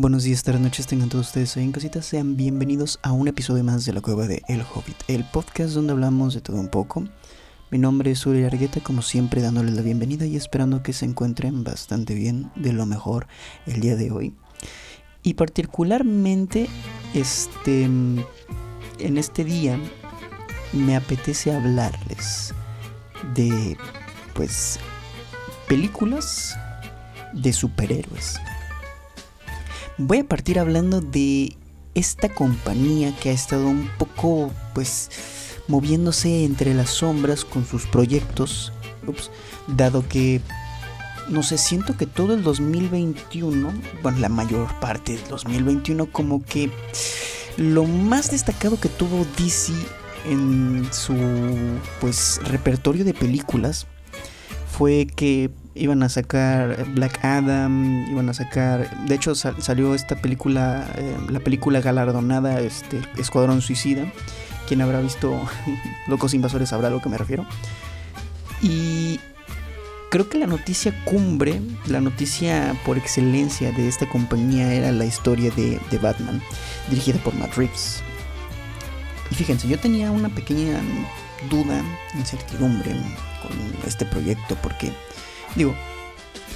Buenos días, tardes, noches, tengan todos ustedes ahí en casitas. Sean bienvenidos a un episodio más de la cueva de El Hobbit, el podcast donde hablamos de todo un poco. Mi nombre es Uri Argueta, como siempre dándoles la bienvenida y esperando que se encuentren bastante bien, de lo mejor el día de hoy. Y particularmente, este, en este día me apetece hablarles de, pues, películas de superhéroes. Voy a partir hablando de esta compañía que ha estado un poco, pues, moviéndose entre las sombras con sus proyectos, dado que, no sé, siento que todo el 2021, bueno, la mayor parte del 2021, como que lo más destacado que tuvo DC en su, pues, repertorio de películas fue que iban a sacar Black Adam, iban a sacar, de hecho salió esta película, eh, la película galardonada, este Escuadrón Suicida. Quien habrá visto Locos Invasores sabrá a lo que me refiero. Y creo que la noticia cumbre, la noticia por excelencia de esta compañía era la historia de, de Batman, dirigida por Matt Reeves. Y fíjense, yo tenía una pequeña duda, incertidumbre con este proyecto porque Digo,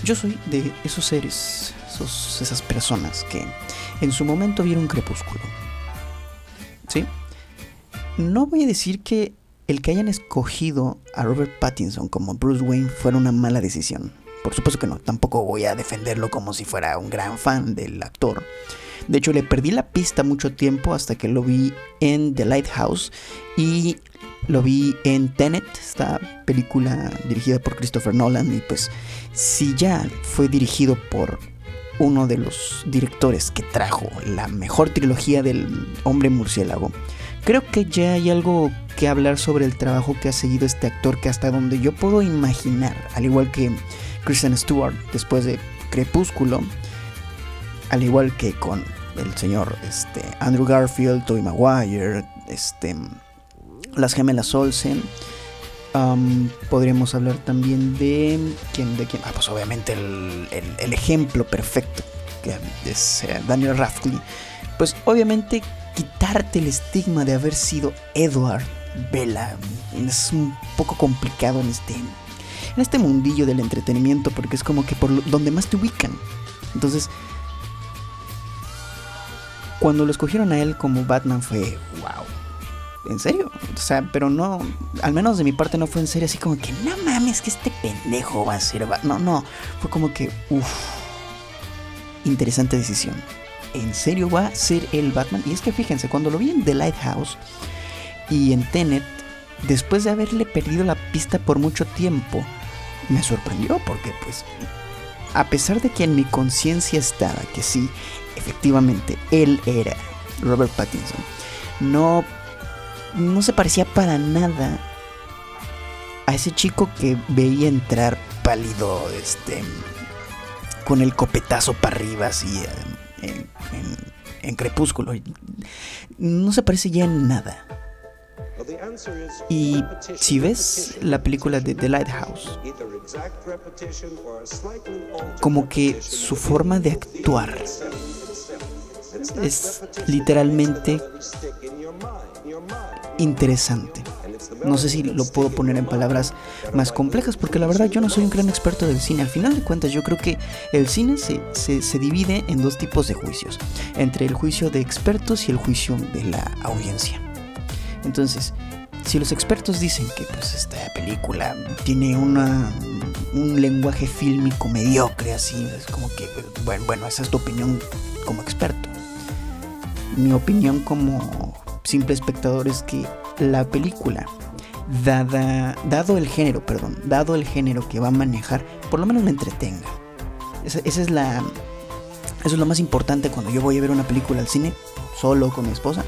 yo soy de esos seres, esas personas que en su momento vieron Crepúsculo. ¿Sí? No voy a decir que el que hayan escogido a Robert Pattinson como Bruce Wayne fuera una mala decisión. Por supuesto que no, tampoco voy a defenderlo como si fuera un gran fan del actor. De hecho, le perdí la pista mucho tiempo hasta que lo vi en The Lighthouse y lo vi en Tenet, esta película dirigida por Christopher Nolan. Y pues, si ya fue dirigido por uno de los directores que trajo la mejor trilogía del hombre murciélago, creo que ya hay algo que hablar sobre el trabajo que ha seguido este actor, que hasta donde yo puedo imaginar, al igual que Kristen Stewart después de Crepúsculo, al igual que con el señor este, Andrew Garfield, Tobey Maguire, este, las gemelas Olsen. podríamos hablar también de quién, de quién. Ah, pues obviamente el, ejemplo perfecto que es eh, Daniel Radcliffe. Pues obviamente quitarte el estigma de haber sido Edward Bella es un poco complicado en este en este mundillo del entretenimiento porque es como que por donde más te ubican. Entonces, cuando lo escogieron a él como Batman fue wow en serio. O sea, pero no, al menos de mi parte no fue en serio, así como que, no mames, que este pendejo va a ser No, no, fue como que, uff, interesante decisión. ¿En serio va a ser el Batman? Y es que fíjense, cuando lo vi en The Lighthouse y en Tenet, después de haberle perdido la pista por mucho tiempo, me sorprendió porque pues, a pesar de que en mi conciencia estaba que sí, efectivamente, él era Robert Pattinson, no no se parecía para nada a ese chico que veía entrar pálido, este, con el copetazo para arriba, así, en, crepúsculo. No se parece ya en nada. Y si ves la película de The Lighthouse, como que su forma de actuar es literalmente interesante. No sé si lo puedo poner en palabras más complejas, porque la verdad yo no soy un gran experto del cine. Al final de cuentas, yo creo que el cine se, se, divide en dos tipos de juicios, entre el juicio de expertos y el juicio de la audiencia. Entonces, si los expertos dicen que pues esta película tiene una, un lenguaje fílmico mediocre, así, es como que, bueno, bueno, esa es tu opinión como experto. Mi opinión como simple espectador es que la película, dada, dado el género, perdón, dado el género que va a manejar, por lo menos me entretenga. Esa, es la, eso es lo más importante cuando yo voy a ver una película al cine, solo con mi esposa.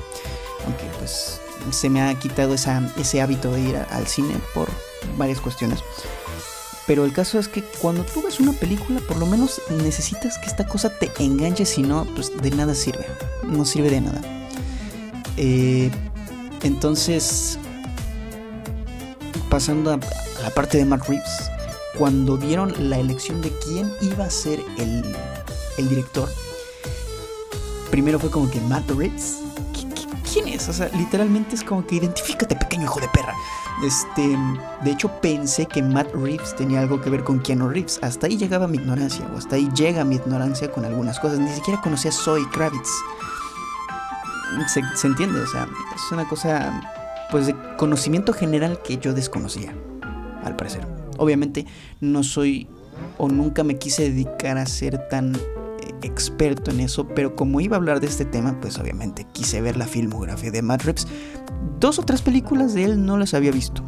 Aunque pues se me ha quitado esa, ese hábito de ir al cine por varias cuestiones. Pero el caso es que cuando tú ves una película, por lo menos necesitas que esta cosa te enganche, si no, pues de nada sirve. No sirve de nada. Eh, entonces, pasando a, la parte de Matt Reeves, cuando dieron la elección de quién iba a ser el, el director, primero fue como que Matt Reeves. ¿Quién es? O sea, literalmente es como que identifícate, pequeño hijo de perra. Este, de hecho pensé que Matt Reeves tenía algo que ver con Keanu Reeves. Hasta ahí llegaba mi ignorancia, o hasta ahí llega mi ignorancia con algunas cosas. Ni siquiera conocía a Zoe Kravitz. Se, entiende, o sea, es una cosa, pues, de conocimiento general que yo desconocía, al parecer. Obviamente no soy o nunca me quise dedicar a ser tan experto en eso, pero como iba a hablar de este tema, pues obviamente quise ver la filmografía de Matt Reeves. Dos o tres películas de él no las había visto.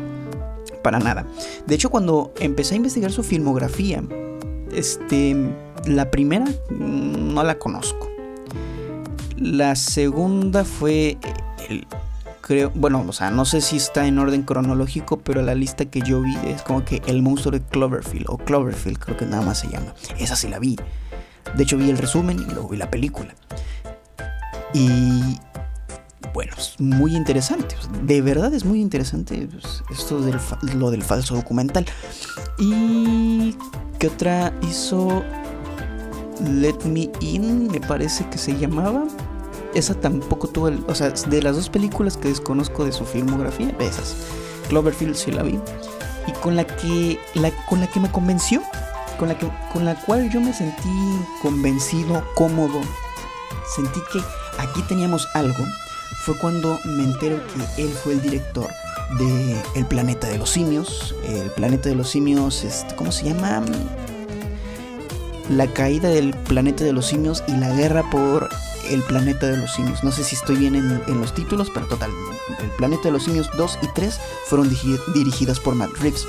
Para nada. De hecho, cuando empecé a investigar su filmografía, este, la primera mm, no la conozco. La segunda fue creo, bueno, o sea, no sé si está en orden cronológico, pero la lista que yo vi es como que El monstruo de Cloverfield o Cloverfield, creo que nada más se llama. Esa sí la vi. De hecho, vi el resumen y luego vi la película. Y bueno, es muy interesante. De verdad es muy interesante pues, esto de lo del falso documental. ¿Y qué otra hizo? Let Me In, me parece que se llamaba. Esa tampoco tuvo el. O sea, de las dos películas que desconozco de su filmografía, esas. Cloverfield sí la vi. Y con la que, la, con la que me convenció con la, que, con la cual yo me sentí convencido, cómodo. Sentí que aquí teníamos algo. Fue cuando me entero que él fue el director de El Planeta de los Simios. El Planeta de los Simios, este, ¿cómo se llama? La caída del Planeta de los Simios y la guerra por el Planeta de los Simios. No sé si estoy bien en, en los títulos, pero total. El Planeta de los Simios 2 y 3 fueron dirigidas por Matt Reeves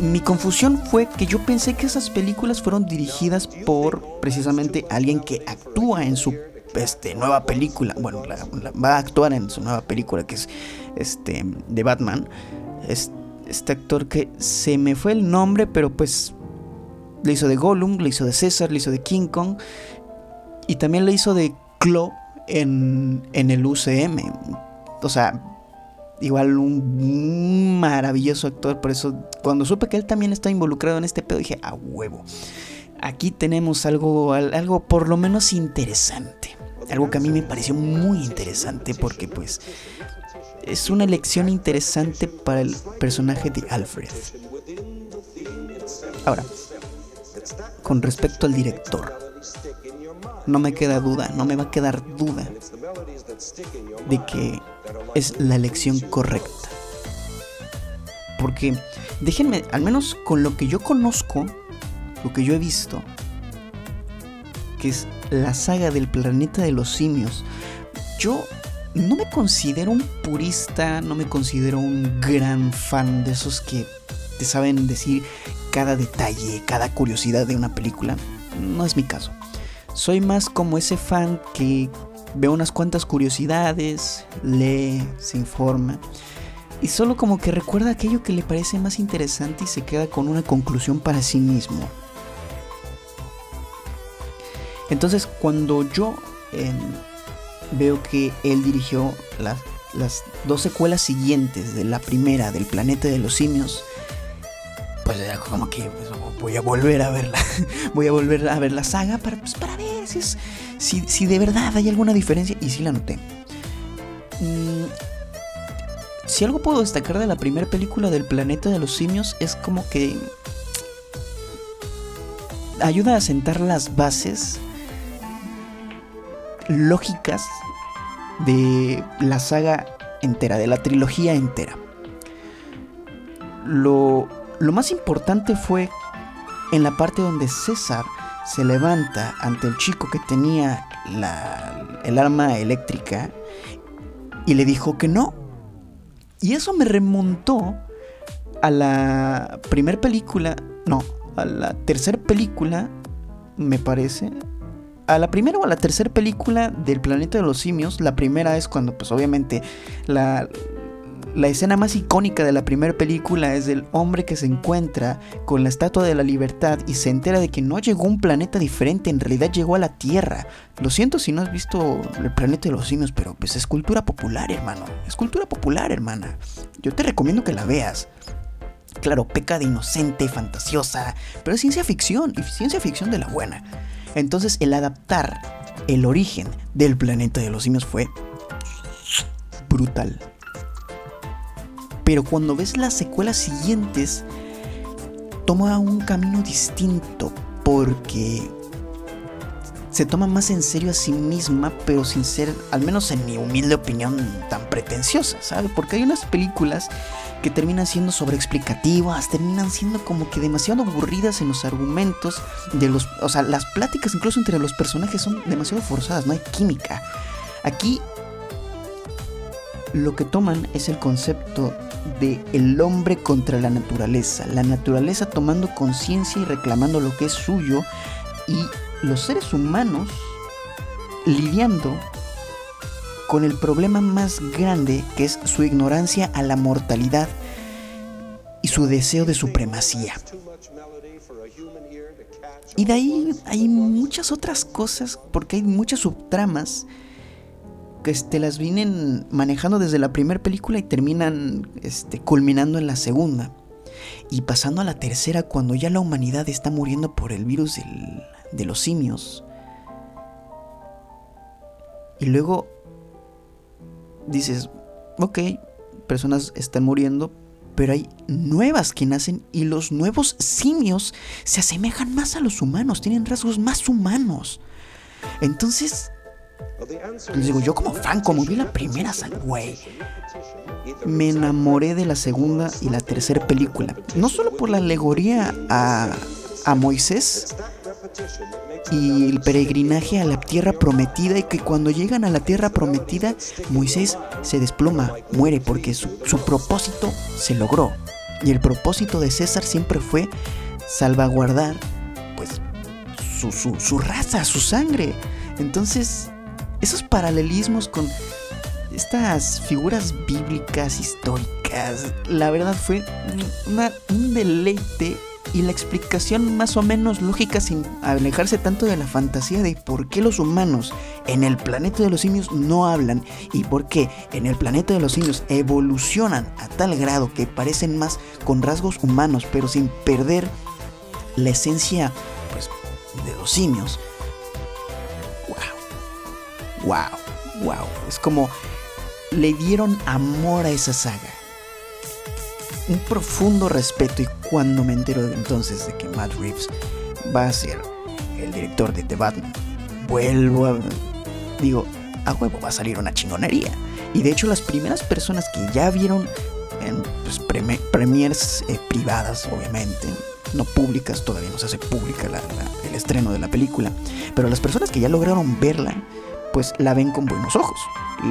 mi confusión fue que yo pensé que esas películas fueron dirigidas por precisamente alguien que actúa en su este, nueva película. Bueno, va a actuar en su nueva película que es este de Batman. este actor que se me fue el nombre, pero pues le hizo de Gollum, le hizo de César, le hizo de King Kong y también le hizo de Claw en, en el UCM. O sea, igual un maravilloso actor. Por eso, cuando supe que él también está involucrado en este pedo, dije, a huevo. Aquí tenemos algo, algo por lo menos interesante. Algo que a mí me pareció muy interesante porque pues es una elección interesante para el personaje de Alfred. Ahora, con respecto al director, no me queda duda, no me va a quedar duda de que es la elección correcta. Porque déjenme, al menos con lo que yo conozco, lo que yo he visto, que es la saga del planeta de los simios, yo no me considero un purista, no me considero un gran fan de esos que te saben decir cada detalle, cada curiosidad de una película. No es mi caso. Soy más como ese fan que ve unas cuantas curiosidades, lee, se informa y solo como que recuerda aquello que le parece más interesante y se queda con una conclusión para sí mismo. Entonces cuando yo em, veo que él dirigió las, las dos secuelas siguientes de la primera del planeta de los simios, pues era como que pues, voy a volver a verla, voy a volver a ver la saga para, pues, para ver si, si, de verdad hay alguna diferencia. Y sí la noté. Mm, si algo puedo destacar de la primera película del planeta de los simios es como que ayuda a sentar las bases lógicas de la saga entera, de la trilogía entera. Lo, lo más importante fue en la parte donde César se levanta ante el chico que tenía el arma eléctrica y le dijo que no. Y eso me remontó a la primera película, no, a la tercera película, me parece. A la primera o a la tercera película del planeta de los simios, la primera es cuando pues obviamente la, la escena más icónica de la primera película es del hombre que se encuentra con la Estatua de la Libertad y se entera de que no llegó un planeta diferente, en realidad llegó a la Tierra. Lo siento si no has visto el planeta de los simios, pero pues es cultura popular, hermano. Es cultura popular, hermana. Yo te recomiendo que la veas. Claro, peca de inocente, fantasiosa, pero es ciencia ficción, y ciencia ficción de la buena. Entonces el adaptar el origen del planeta de los simios fue brutal. Pero cuando ves las secuelas siguientes, toma un camino distinto porque se toma más en serio a sí misma, pero sin ser, al menos en mi humilde opinión, tan pretenciosa, ¿sabes? Porque hay unas películas que terminan siendo sobreexplicativas, terminan siendo como que demasiado aburridas en los argumentos de los, o sea, las pláticas incluso entre los personajes son demasiado forzadas, no hay química. Aquí lo que toman es el concepto de el hombre contra la naturaleza, la naturaleza tomando conciencia y reclamando lo que es suyo y los seres humanos lidiando con el problema más grande que es su ignorancia a la mortalidad y su deseo de supremacía. Y de ahí hay muchas otras cosas, porque hay muchas subtramas que este, las vienen manejando desde la primera película y terminan este, culminando en la segunda. Y pasando a la tercera, cuando ya la humanidad está muriendo por el virus del, de los simios. Y luego dices, ok, personas están muriendo, pero hay nuevas que nacen y los nuevos simios se asemejan más a los humanos, tienen rasgos más humanos. Entonces, les digo, yo como fan, como vi la primera, güey, me enamoré de la segunda y la tercera película. No solo por la alegoría a, a Moisés, y el peregrinaje a la tierra prometida y que cuando llegan a la tierra prometida Moisés se desploma, muere porque su, propósito se logró. Y el propósito de César siempre fue salvaguardar pues su, su, su raza, su sangre. Entonces, esos paralelismos con estas figuras bíblicas, históricas, la verdad fue un deleite y la explicación más o menos lógica sin alejarse tanto de la fantasía de por qué los humanos en el planeta de los simios no hablan y por qué en el planeta de los simios evolucionan a tal grado que parecen más con rasgos humanos pero sin perder la esencia pues, de los simios. Wow. Wow. Es como le dieron amor a esa saga un profundo respeto y cuando me entero entonces de que Matt Reeves va a ser el director de The Batman, vuelvo a... digo, a huevo va a salir una chingonería. Y de hecho las primeras personas que ya vieron en pues, premiers eh, privadas, obviamente, no públicas, todavía no se hace pública el estreno de la película, pero las personas que ya lograron verla, pues la ven con buenos ojos.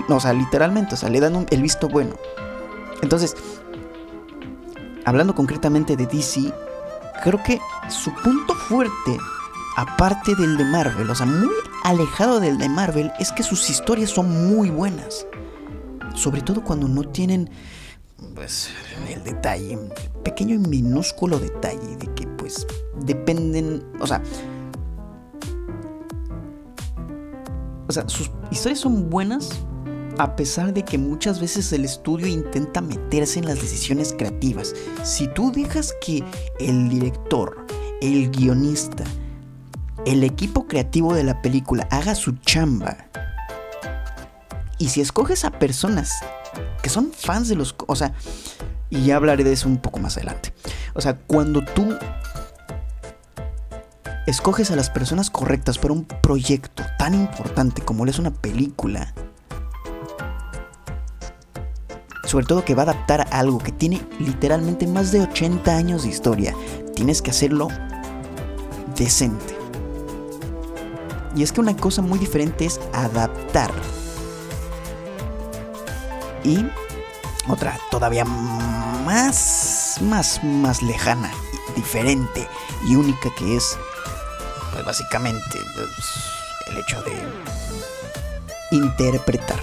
O sea, literalmente, o sea, le dan el visto bueno. Entonces, hablando concretamente de DC, creo que su punto fuerte, aparte del de Marvel, o sea, muy alejado del de Marvel, es que sus historias son muy buenas. Sobre todo cuando no tienen, pues, el detalle, pequeño y minúsculo detalle de que, pues, dependen, o sea, o sea, sus historias son buenas a pesar de que muchas veces el estudio intenta meterse en las decisiones creativas. Si tú dejas que el director, el guionista, el equipo creativo de la película haga su chamba, y si escoges a personas que son fans de los... O sea, y ya hablaré de eso un poco más adelante. O sea, cuando tú escoges a las personas correctas para un proyecto tan importante como es una película, sobre todo que va a adaptar algo que tiene literalmente más de 80 años de historia. Tienes que hacerlo decente. Y es que una cosa muy diferente es adaptar. Y otra todavía más, más, más lejana, diferente y única que es, pues básicamente, pues, el hecho de interpretar.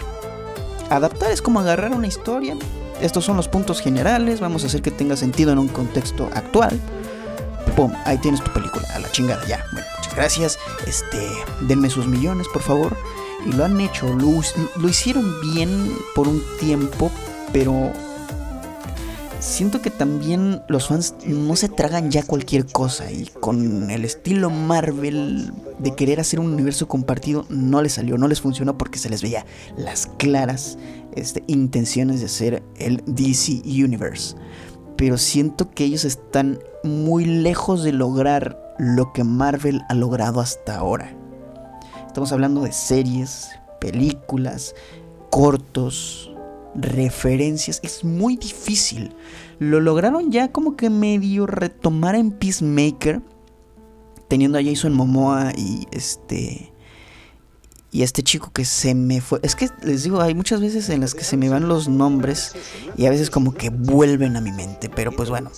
Adaptar es como agarrar una historia. Estos son los puntos generales. Vamos a hacer que tenga sentido en un contexto actual. Pum, ahí tienes tu película. A la chingada, ya. Bueno, muchas gracias. Este, denme sus millones, por favor. Y lo han hecho. Lo, lo hicieron bien por un tiempo, pero siento que también los fans no se tragan ya cualquier cosa y con el estilo Marvel de querer hacer un universo compartido no les salió, no les funcionó porque se les veía las claras este, intenciones de hacer el DC Universe. Pero siento que ellos están muy lejos de lograr lo que Marvel ha logrado hasta ahora. Estamos hablando de series, películas, cortos, referencias. Es muy difícil. Lo lograron ya como que medio retomar en Peacemaker. Teniendo a Jason Momoa y este. Y este chico que se me fue. Es que les digo, hay muchas veces en las que se me van los nombres. Y a veces como que vuelven a mi mente. Pero pues bueno.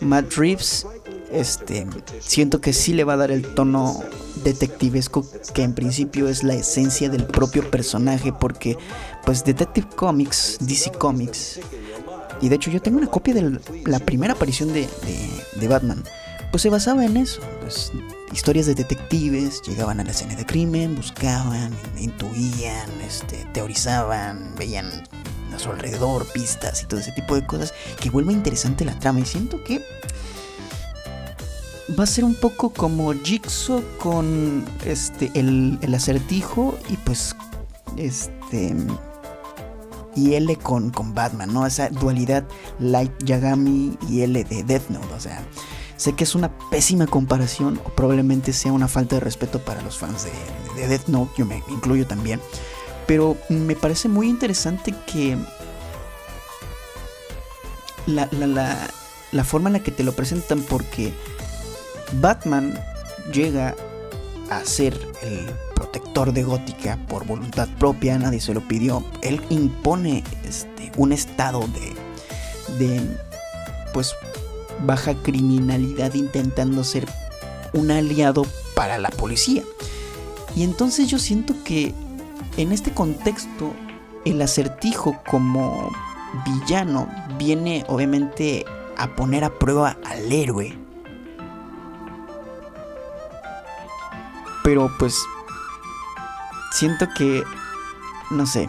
Matt Reeves. Este. Siento que sí le va a dar el tono detectivesco que en principio es la esencia del propio personaje porque pues Detective Comics, DC Comics, y de hecho yo tengo una copia de la primera aparición de, Batman, pues se basaba en eso, pues, historias de detectives, llegaban a la escena de crimen, buscaban, intuían, este, teorizaban, veían a su alrededor pistas y todo ese tipo de cosas que vuelve interesante la trama. Y siento que va a ser un poco como Jigsaw con este el, acertijo y pues este y L con, con Batman, ¿no? Esa dualidad Light Yagami y L de Death Note, o sea, sé que es una pésima comparación o probablemente sea una falta de respeto para los fans de, de Death Note, yo me incluyo también, pero me parece muy interesante que la, la, la, la forma en la que te lo presentan porque Batman llega a ser el protector de Gótica por voluntad propia, nadie se lo pidió. Él impone este, un estado de, de pues baja criminalidad intentando ser un aliado para la policía. Y entonces yo siento que en este contexto el acertijo como villano viene obviamente a poner a prueba al héroe Pero pues siento que, no sé,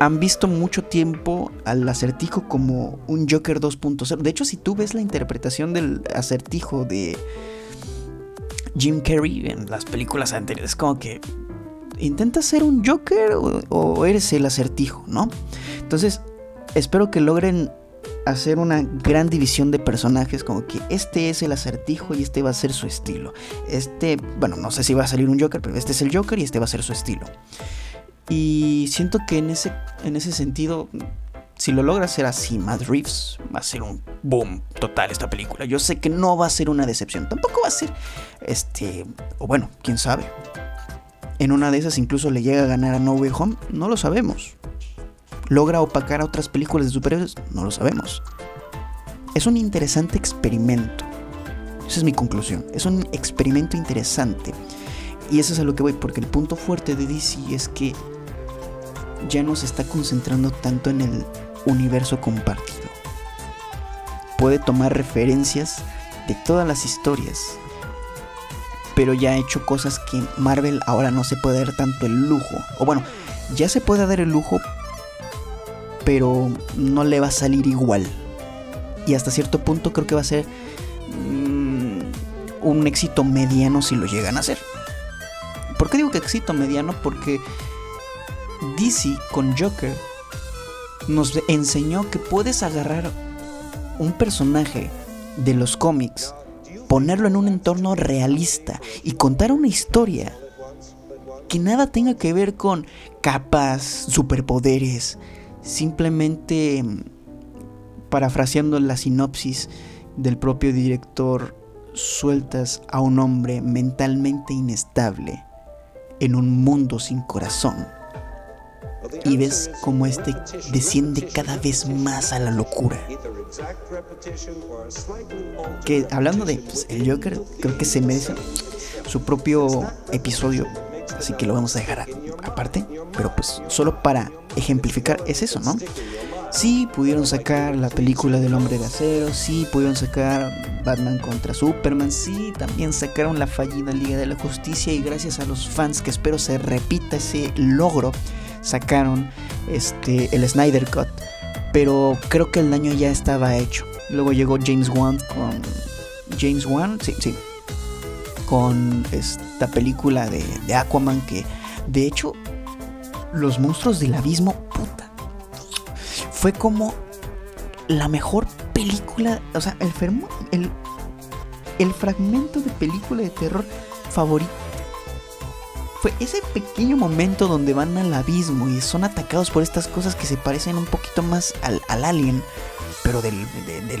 han visto mucho tiempo al acertijo como un Joker 2.0. De hecho, si tú ves la interpretación del acertijo de Jim Carrey en las películas anteriores, como que intentas ser un Joker o, o eres el acertijo, ¿no? Entonces, espero que logren hacer una gran división de personajes, como que este es el acertijo y este va a ser su estilo. Este, bueno, no sé si va a salir un Joker, pero este es el Joker y este va a ser su estilo. Y siento que en ese, en ese sentido, si lo logra hacer así, Matt Reeves va a ser un boom total esta película. Yo sé que no va a ser una decepción, tampoco va a ser, este, o bueno, quién sabe. En una de esas incluso le llega a ganar a No Way Home, no lo sabemos. ¿Logra opacar a otras películas de superhéroes? No lo sabemos. Es un interesante experimento. Esa es mi conclusión. Es un experimento interesante. Y eso es a lo que voy, porque el punto fuerte de DC es que ya no se está concentrando tanto en el universo compartido. Puede tomar referencias de todas las historias, pero ya ha hecho cosas que Marvel ahora no se puede dar tanto el lujo. O bueno, ya se puede dar el lujo, pero no le va a salir igual. Y hasta cierto punto creo que va a ser mm, un éxito mediano si lo llegan a hacer. ¿Por qué digo que éxito mediano? Porque DC con Joker nos enseñó que puedes agarrar un personaje de los cómics, ponerlo en un entorno realista y contar una historia que nada tenga que ver con capas, superpoderes, Simplemente parafraseando la sinopsis del propio director, sueltas a un hombre mentalmente inestable en un mundo sin corazón y ves como este desciende cada vez más a la locura. Que hablando de pues, el Joker, creo que se merece su propio episodio, así que lo vamos a dejar aparte, pero pues solo para ejemplificar es eso, ¿no? Sí pudieron sacar la película del hombre de acero, sí pudieron sacar Batman contra Superman, sí también sacaron la fallida Liga de la Justicia y gracias a los fans que espero se repita ese logro, sacaron este, el Snyder Cut. pero creo que el daño ya estaba hecho. Luego llegó James Wan con James Wan, sí, sí, con esta película de, de Aquaman que de hecho los monstruos del abismo, puta, fue como la mejor película, o sea, el, el, el fragmento de película de terror favorito fue ese pequeño momento donde van al abismo y son atacados por estas cosas que se parecen un poquito más al, alien, pero del,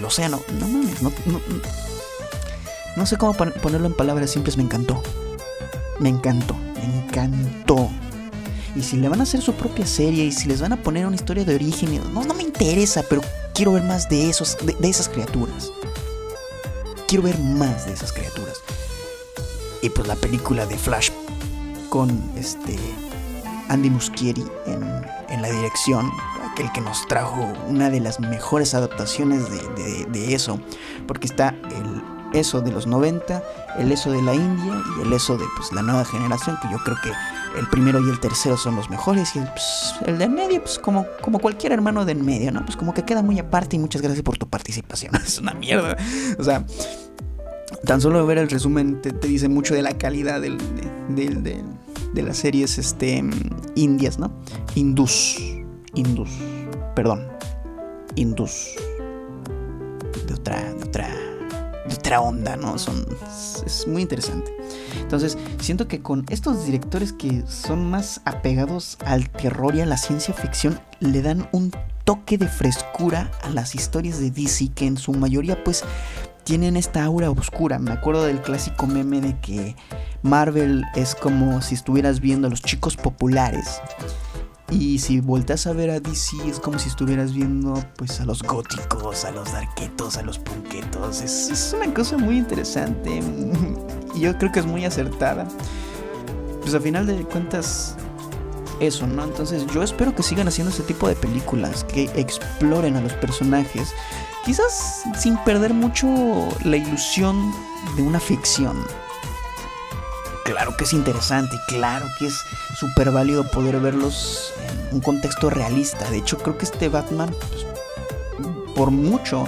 océano. No mames, no, no, sé cómo ponerlo en palabras simples, me encantó. Me encantó, me encantó. Y si le van a hacer su propia serie y si les van a poner una historia de origen, no, no me interesa, pero quiero ver más de, esos, de esas criaturas. Quiero ver más de esas criaturas. Y pues la película de Flash con este Andy Muschietti en, en, la dirección, aquel que nos trajo una de las mejores adaptaciones de, de, eso, porque está el eso de los 90, el eso de la India y el eso de pues, la nueva generación, que yo creo que el primero y el tercero son los mejores y el, pues, el de en medio, pues como, como cualquier hermano de en medio, ¿no? Pues como que queda muy aparte y muchas gracias por tu participación. es una mierda. O sea, tan solo ver el resumen te, dice mucho de la calidad del, del, del de las series este, indias, ¿no? Indus. Indus. Perdón. Indus. De otra, de otra, otra onda, ¿no? Son, es muy interesante. Entonces, siento que con estos directores que son más apegados al terror y a la ciencia ficción, le dan un toque de frescura a las historias de DC que en su mayoría pues tienen esta aura oscura. Me acuerdo del clásico meme de que Marvel es como si estuvieras viendo a los chicos populares. Y si volteas a ver a DC es como si estuvieras viendo pues a los góticos, a los darquetos, a los punquetos. Es, una cosa muy interesante. Y yo creo que es muy acertada. Pues a final de cuentas eso, ¿no? Entonces yo espero que sigan haciendo ese tipo de películas, que exploren a los personajes, quizás sin perder mucho la ilusión de una ficción. Claro que es interesante claro que es súper válido poder verlos en un contexto realista. De hecho, creo que este Batman, pues, por mucho,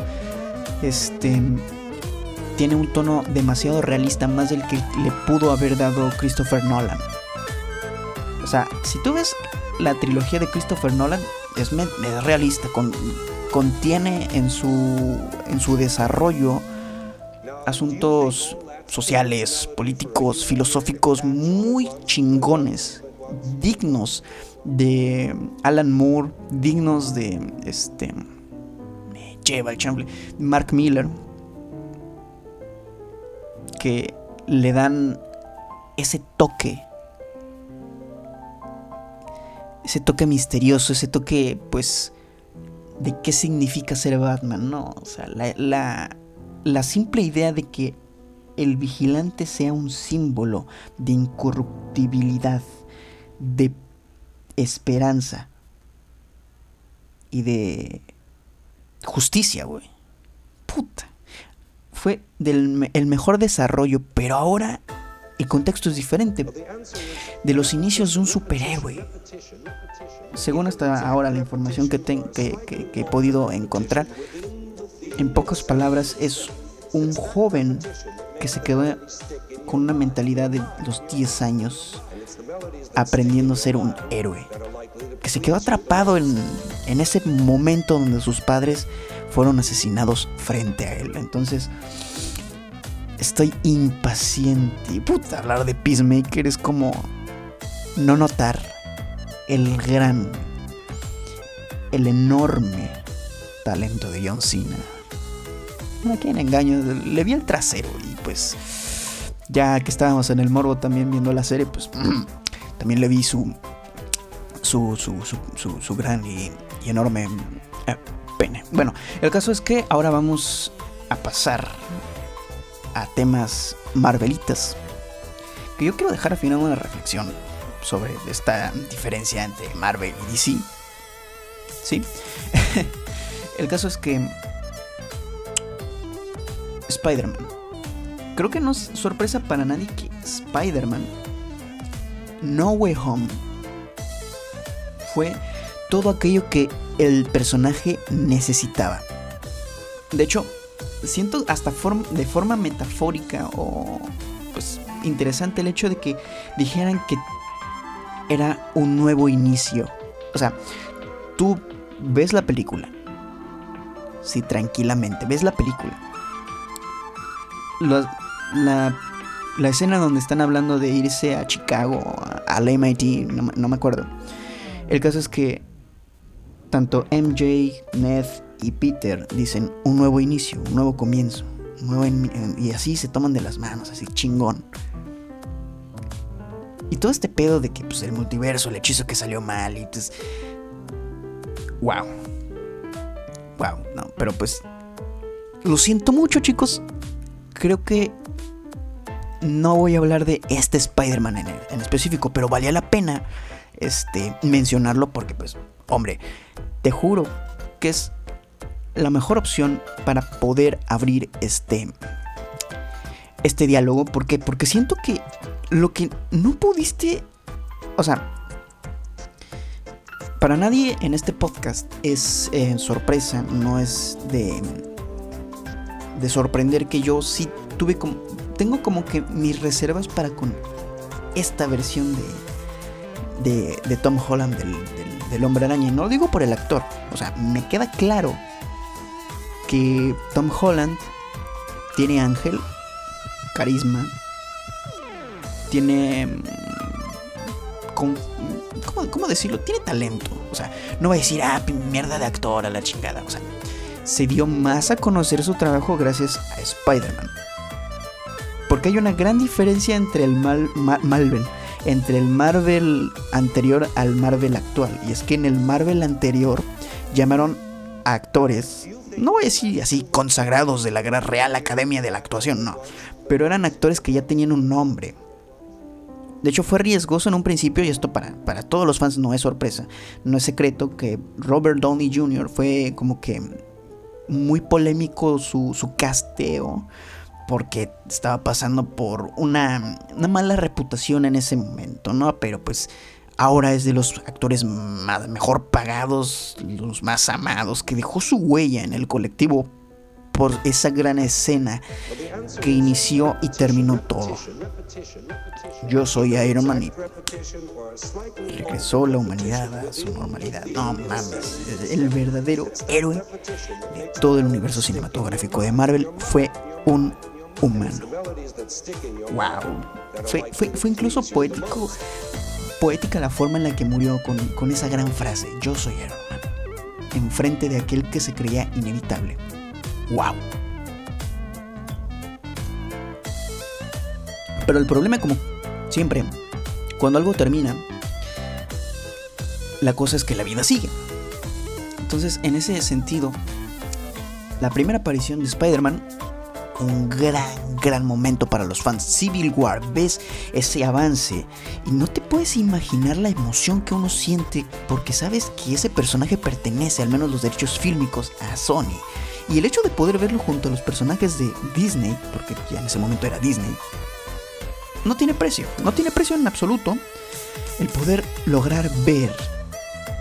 este, tiene un tono demasiado realista, más del que le pudo haber dado Christopher Nolan. O sea, si tú ves la trilogía de Christopher Nolan, es, realista, contiene en su, en su desarrollo asuntos sociales, políticos, filosóficos muy chingones, dignos de Alan Moore, dignos de este Mark Miller, que le dan ese toque ese toque misterioso, ese toque, pues, de qué significa ser Batman, ¿no? O sea, la, la, simple idea de que el vigilante sea un símbolo de incorruptibilidad, de esperanza y de justicia, güey. Puta. Fue del, el mejor desarrollo, pero ahora el contexto es diferente. De los inicios de un superhéroe. Según hasta ahora la información que, que, he podido encontrar, en pocas palabras es un joven que se quedó con una mentalidad de los 10 años aprendiendo a ser un héroe. Que se quedó atrapado en, en ese momento donde sus padres fueron asesinados frente a él. Entonces, estoy impaciente. Puta, hablar de Peacemaker es como no notar el gran, el enorme talento de John Cena. ¿A quién engaño? Le vi el trasero y pues ya que estábamos en el morbo también viendo la serie, pues también le vi su su, su, su, gran y, enorme eh, pene. Bueno, el caso es que ahora vamos a pasar a temas marvelitas. Que yo quiero dejar al final una reflexión sobre esta diferencia entre Marvel y DC. ¿Sí? El caso es que Spider-Man. Creo que no es sorpresa para nadie que Spider-Man No Way Home fue todo aquello que el personaje necesitaba. De hecho, siento hasta de forma metafórica o pues interesante el hecho de que dijeran que era un nuevo inicio. O sea, tú ves la película. Sí, tranquilamente, ves la película. La, la, escena donde están hablando de irse a Chicago, al MIT, no, me acuerdo. El caso es que tanto MJ, Ned y Peter dicen un nuevo inicio, un nuevo comienzo. y así se toman de las manos, así chingón. Y todo este pedo de que pues, el multiverso, el hechizo que salió mal y pues... Wow. Wow, no, pero pues... Lo siento mucho chicos. Creo que no voy a hablar de este Spider-Man en, en, específico, pero valía la pena este, mencionarlo porque pues, hombre, te juro que es la mejor opción para poder abrir este este diálogo. Porque porque siento que lo que no pudiste o sea para nadie en este podcast es eh, sorpresa no es de de sorprender que yo sí tuve como tengo como que mis reservas para con esta versión de de, Tom Holland del del hombre araña. Y no lo digo por el actor. O sea, me queda claro que Tom Holland tiene ángel, carisma, tiene... Mm, ¿cómo, decirlo? Tiene talento. O sea, no va a decir, ah, mierda de actor a la chingada. O sea, se dio más a conocer su trabajo gracias a Spider-Man. Porque hay una gran diferencia entre el Mal, Malven entre el Marvel anterior al Marvel actual. Y es que en el Marvel anterior llamaron a actores, no voy a decir así consagrados de la Gran Real Academia de la Actuación, no, pero eran actores que ya tenían un nombre. De hecho fue riesgoso en un principio y esto para, para todos los fans no es sorpresa, no es secreto que Robert Downey Jr. fue como que muy polémico su, su casteo porque estaba pasando por una, mala reputación en ese momento, ¿no? Pero pues ahora es de los actores más, mejor pagados, los más amados, que dejó su huella en el colectivo por esa gran escena que inició y terminó todo. Yo soy Iron Man y regresó la humanidad a su normalidad. No mames, el verdadero héroe de todo el universo cinematográfico de Marvel fue un humano. Wow. Fue, fue, incluso poético, poética la forma en la que murió con, esa gran frase, yo soy Iron Man, enfrente de aquel que se creía inevitable. Wow. Pero el problema, como siempre, cuando algo termina, la cosa es que la vida sigue. Entonces, en ese sentido, la primera aparición de Spider-Man un gran, gran momento para los fans. Civil War, ves ese avance y no te puedes imaginar la emoción que uno siente porque sabes que ese personaje pertenece, al menos los derechos fílmicos, a Sony. Y el hecho de poder verlo junto a los personajes de Disney, porque ya en ese momento era Disney, no tiene precio, no tiene precio en absoluto. El poder lograr ver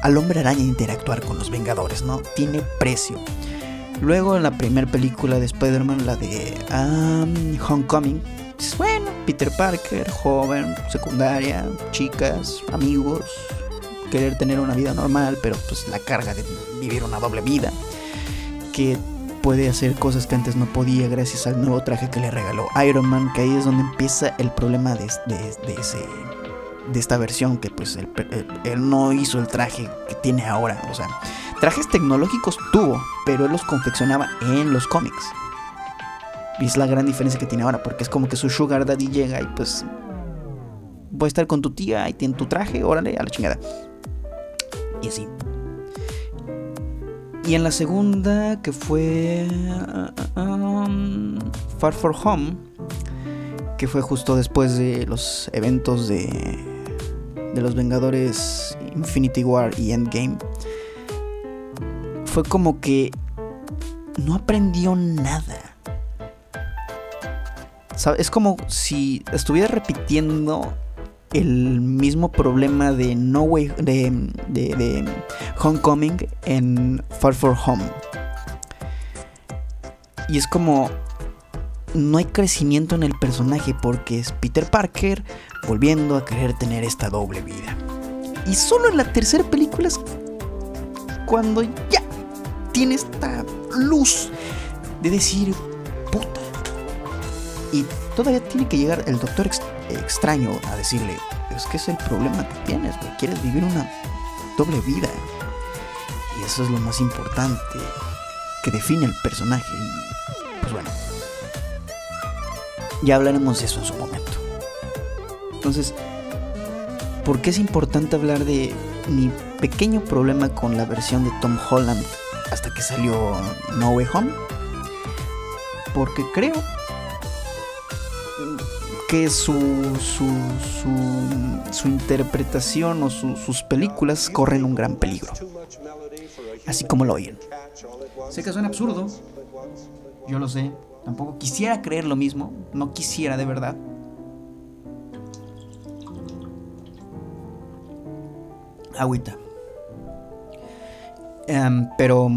al hombre araña interactuar con los Vengadores, no tiene precio. Luego en la primera película de Spider-Man, la de Homecoming, bueno, Peter Parker, joven, secundaria, chicas, amigos, querer tener una vida normal, pero pues la carga de vivir una doble vida, que puede hacer cosas que antes no podía gracias al nuevo traje que le regaló Iron Man, que ahí es donde empieza el problema de, de, ese de esta versión que pues él, él, no hizo el traje que tiene ahora, o sea, Trajes tecnológicos tuvo, pero él los confeccionaba en los cómics. Y es la gran diferencia que tiene ahora, porque es como que su sugar daddy llega y pues voy a estar con tu tía y tiene tu traje, órale, a la chingada. Y así. Y en la segunda, que fue um, Far For Home, que fue justo después de los eventos de, de los Vengadores Infinity War y Endgame fue como que no aprendió nada. Es como si estuviera repitiendo el mismo problema de No Way de, de, Homecoming en Far For Home. Y es como no hay crecimiento en el personaje porque es Peter Parker volviendo a querer tener esta doble vida. Y solo en la tercera película es cuando ya tiene esta luz de decir, puta. Y todavía tiene que llegar el doctor extraño a decirle, es que es el problema que tienes, güey. Quieres vivir una doble vida. Y eso es lo más importante que define el personaje. Y pues bueno, ya hablaremos de eso en su momento. Entonces, ¿por qué es importante hablar de mi pequeño problema con la versión de Tom Holland hasta que salió No Way Home? Porque creo que su, su, su, interpretación o sus películas corren un gran peligro. Así como lo oyen. Sé que suena absurdo. Yo lo sé. Tampoco quisiera creer lo mismo. No quisiera de verdad. Agüita. Em, pero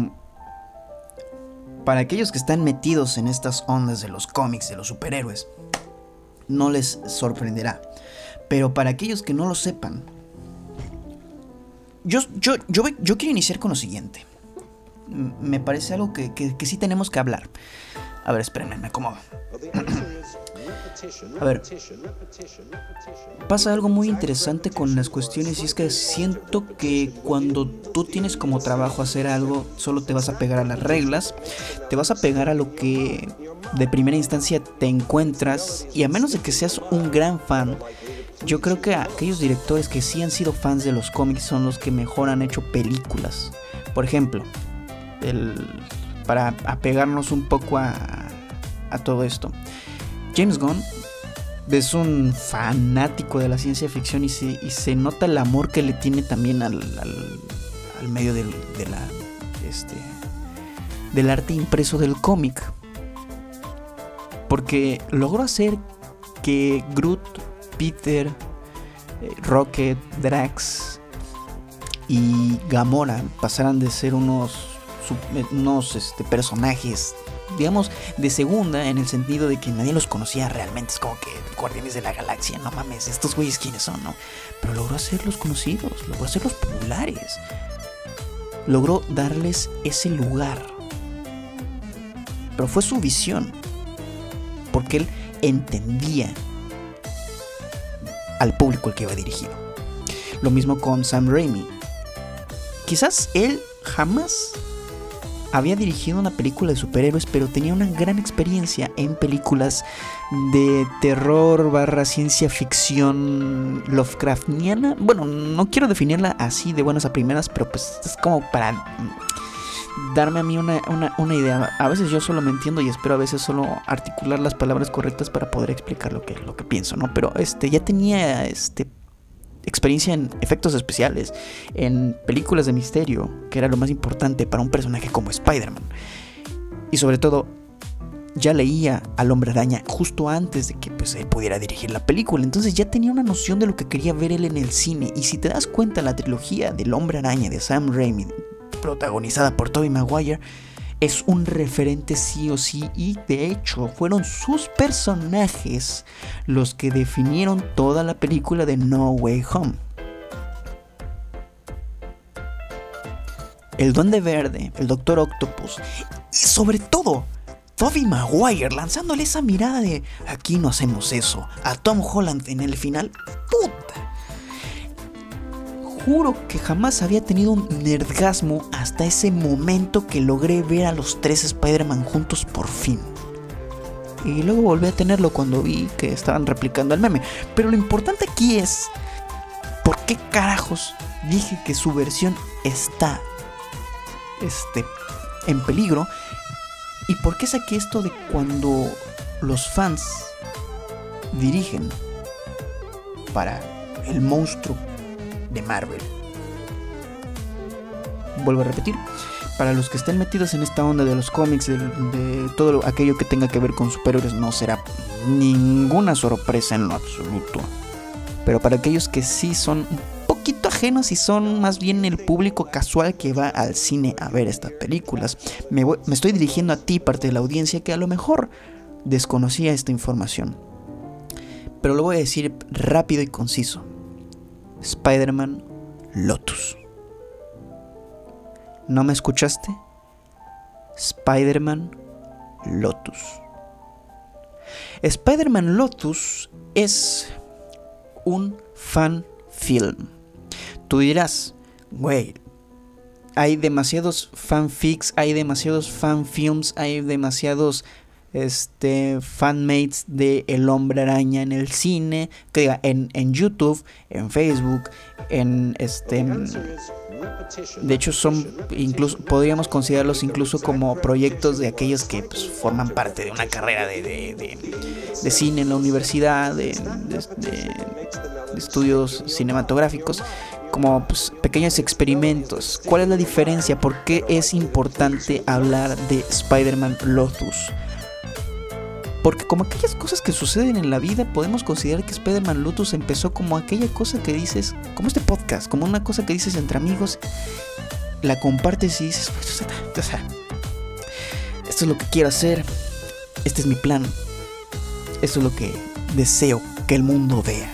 para aquellos que están metidos en estas ondas de los cómics, de los superhéroes, no les sorprenderá. Pero para aquellos que no lo sepan, yo, yo, yo, yo quiero iniciar con lo siguiente. Me parece algo que, que, que sí tenemos que hablar. A ver, espérenme, me acomodo. A ver, pasa algo muy interesante con las cuestiones y es que siento que cuando tú tienes como trabajo hacer algo, solo te vas a pegar a las reglas, te vas a pegar a lo que de primera instancia te encuentras y a menos de que seas un gran fan, yo creo que aquellos directores que sí han sido fans de los cómics son los que mejor han hecho películas. Por ejemplo, para apegarnos un poco a, a todo esto. James Gunn es un fanático de la ciencia ficción y se, nota el amor que le tiene también al, medio del, de la, este, del arte impreso del cómic. Porque logró hacer que Groot, Peter, eh, Rocket, Drax y Gamora pasaran de ser unos, unos este, personajes digamos, de segunda en el sentido de que nadie los conocía realmente. Es como que Guardianes de la Galaxia, no mames, estos güeyes quiénes son, ¿no? Pero logró hacerlos conocidos, logró hacerlos populares. Logró darles ese lugar. Pero fue su visión. Porque él entendía al público al que iba dirigido. Lo mismo con Sam Raimi. Quizás él jamás había dirigido una película de superhéroes, pero tenía una gran experiencia en películas de terror barra ciencia ficción Lovecraftiana. Bueno, no quiero definirla así de buenas a primeras, pero pues es como para darme a mí una, idea. A veces yo solo me entiendo y espero a veces solo articular las palabras correctas para poder explicar lo que, lo que pienso, ¿no? Pero este ya tenía este experiencia en efectos especiales, en películas de misterio, que era lo más importante para un personaje como Spider-Man. Y sobre todo, ya leía al hombre araña justo antes de que pues, él pudiera dirigir la película. Entonces ya tenía una noción de lo que quería ver él en el cine. Y si te das cuenta, la trilogía del hombre araña de Sam Raimi, protagonizada por Tobey Maguire, es un referente sí o sí y de hecho fueron sus personajes los que definieron toda la película de No Way Home. El Duende Verde, el Doctor Octopus y sobre todo Tobey Maguire lanzándole esa mirada de aquí no hacemos eso a Tom Holland en el final. Puta juro que jamás había tenido un nerdgasmo hasta ese momento que logré ver a los tres Spider-Man juntos por fin. Y luego volví a tenerlo cuando vi que estaban replicando el meme. Pero lo importante aquí es, ¿por qué carajos dije que su versión está este, en peligro? ¿Y por qué saqué esto de cuando los fans dirigen para el monstruo Marvel. Vuelvo a repetir, para los que estén metidos en esta onda de los cómics, de, todo aquello que tenga que ver con superhéroes, no será ninguna sorpresa en lo absoluto. Pero para aquellos que sí son un poquito ajenos y son más bien el público casual que va al cine a ver estas películas. Me estoy dirigiendo a ti, parte de la audiencia, que a lo mejor desconocía esta información. Pero lo voy a decir rápido y conciso. Spider-Man Lotus. ¿No me escuchaste? Spider-Man Lotus. Spider-Man Lotus es un fan film. Tú dirás, güey, hay demasiados fanfics, hay demasiados fanfilms, hay demasiados este, fanmates de El Hombre Araña en el cine, que diga, en, en YouTube, en Facebook, en este... De hecho, son incluso podríamos considerarlos incluso como proyectos de aquellos que pues, forman parte de una carrera de, de, de, cine en la universidad, de, estudios cinematográficos, como pues, pequeños experimentos. ¿Cuál es la diferencia? ¿Por qué es importante hablar de Spider-Man Lotus? Porque como aquellas cosas que suceden en la vida, podemos considerar que Spider-Man Lotus empezó como aquella cosa que dices, como este podcast, como una cosa que dices entre amigos, la compartes y dices, pues, o sea, esto es lo que quiero hacer, este es mi plan, esto es lo que deseo que el mundo vea.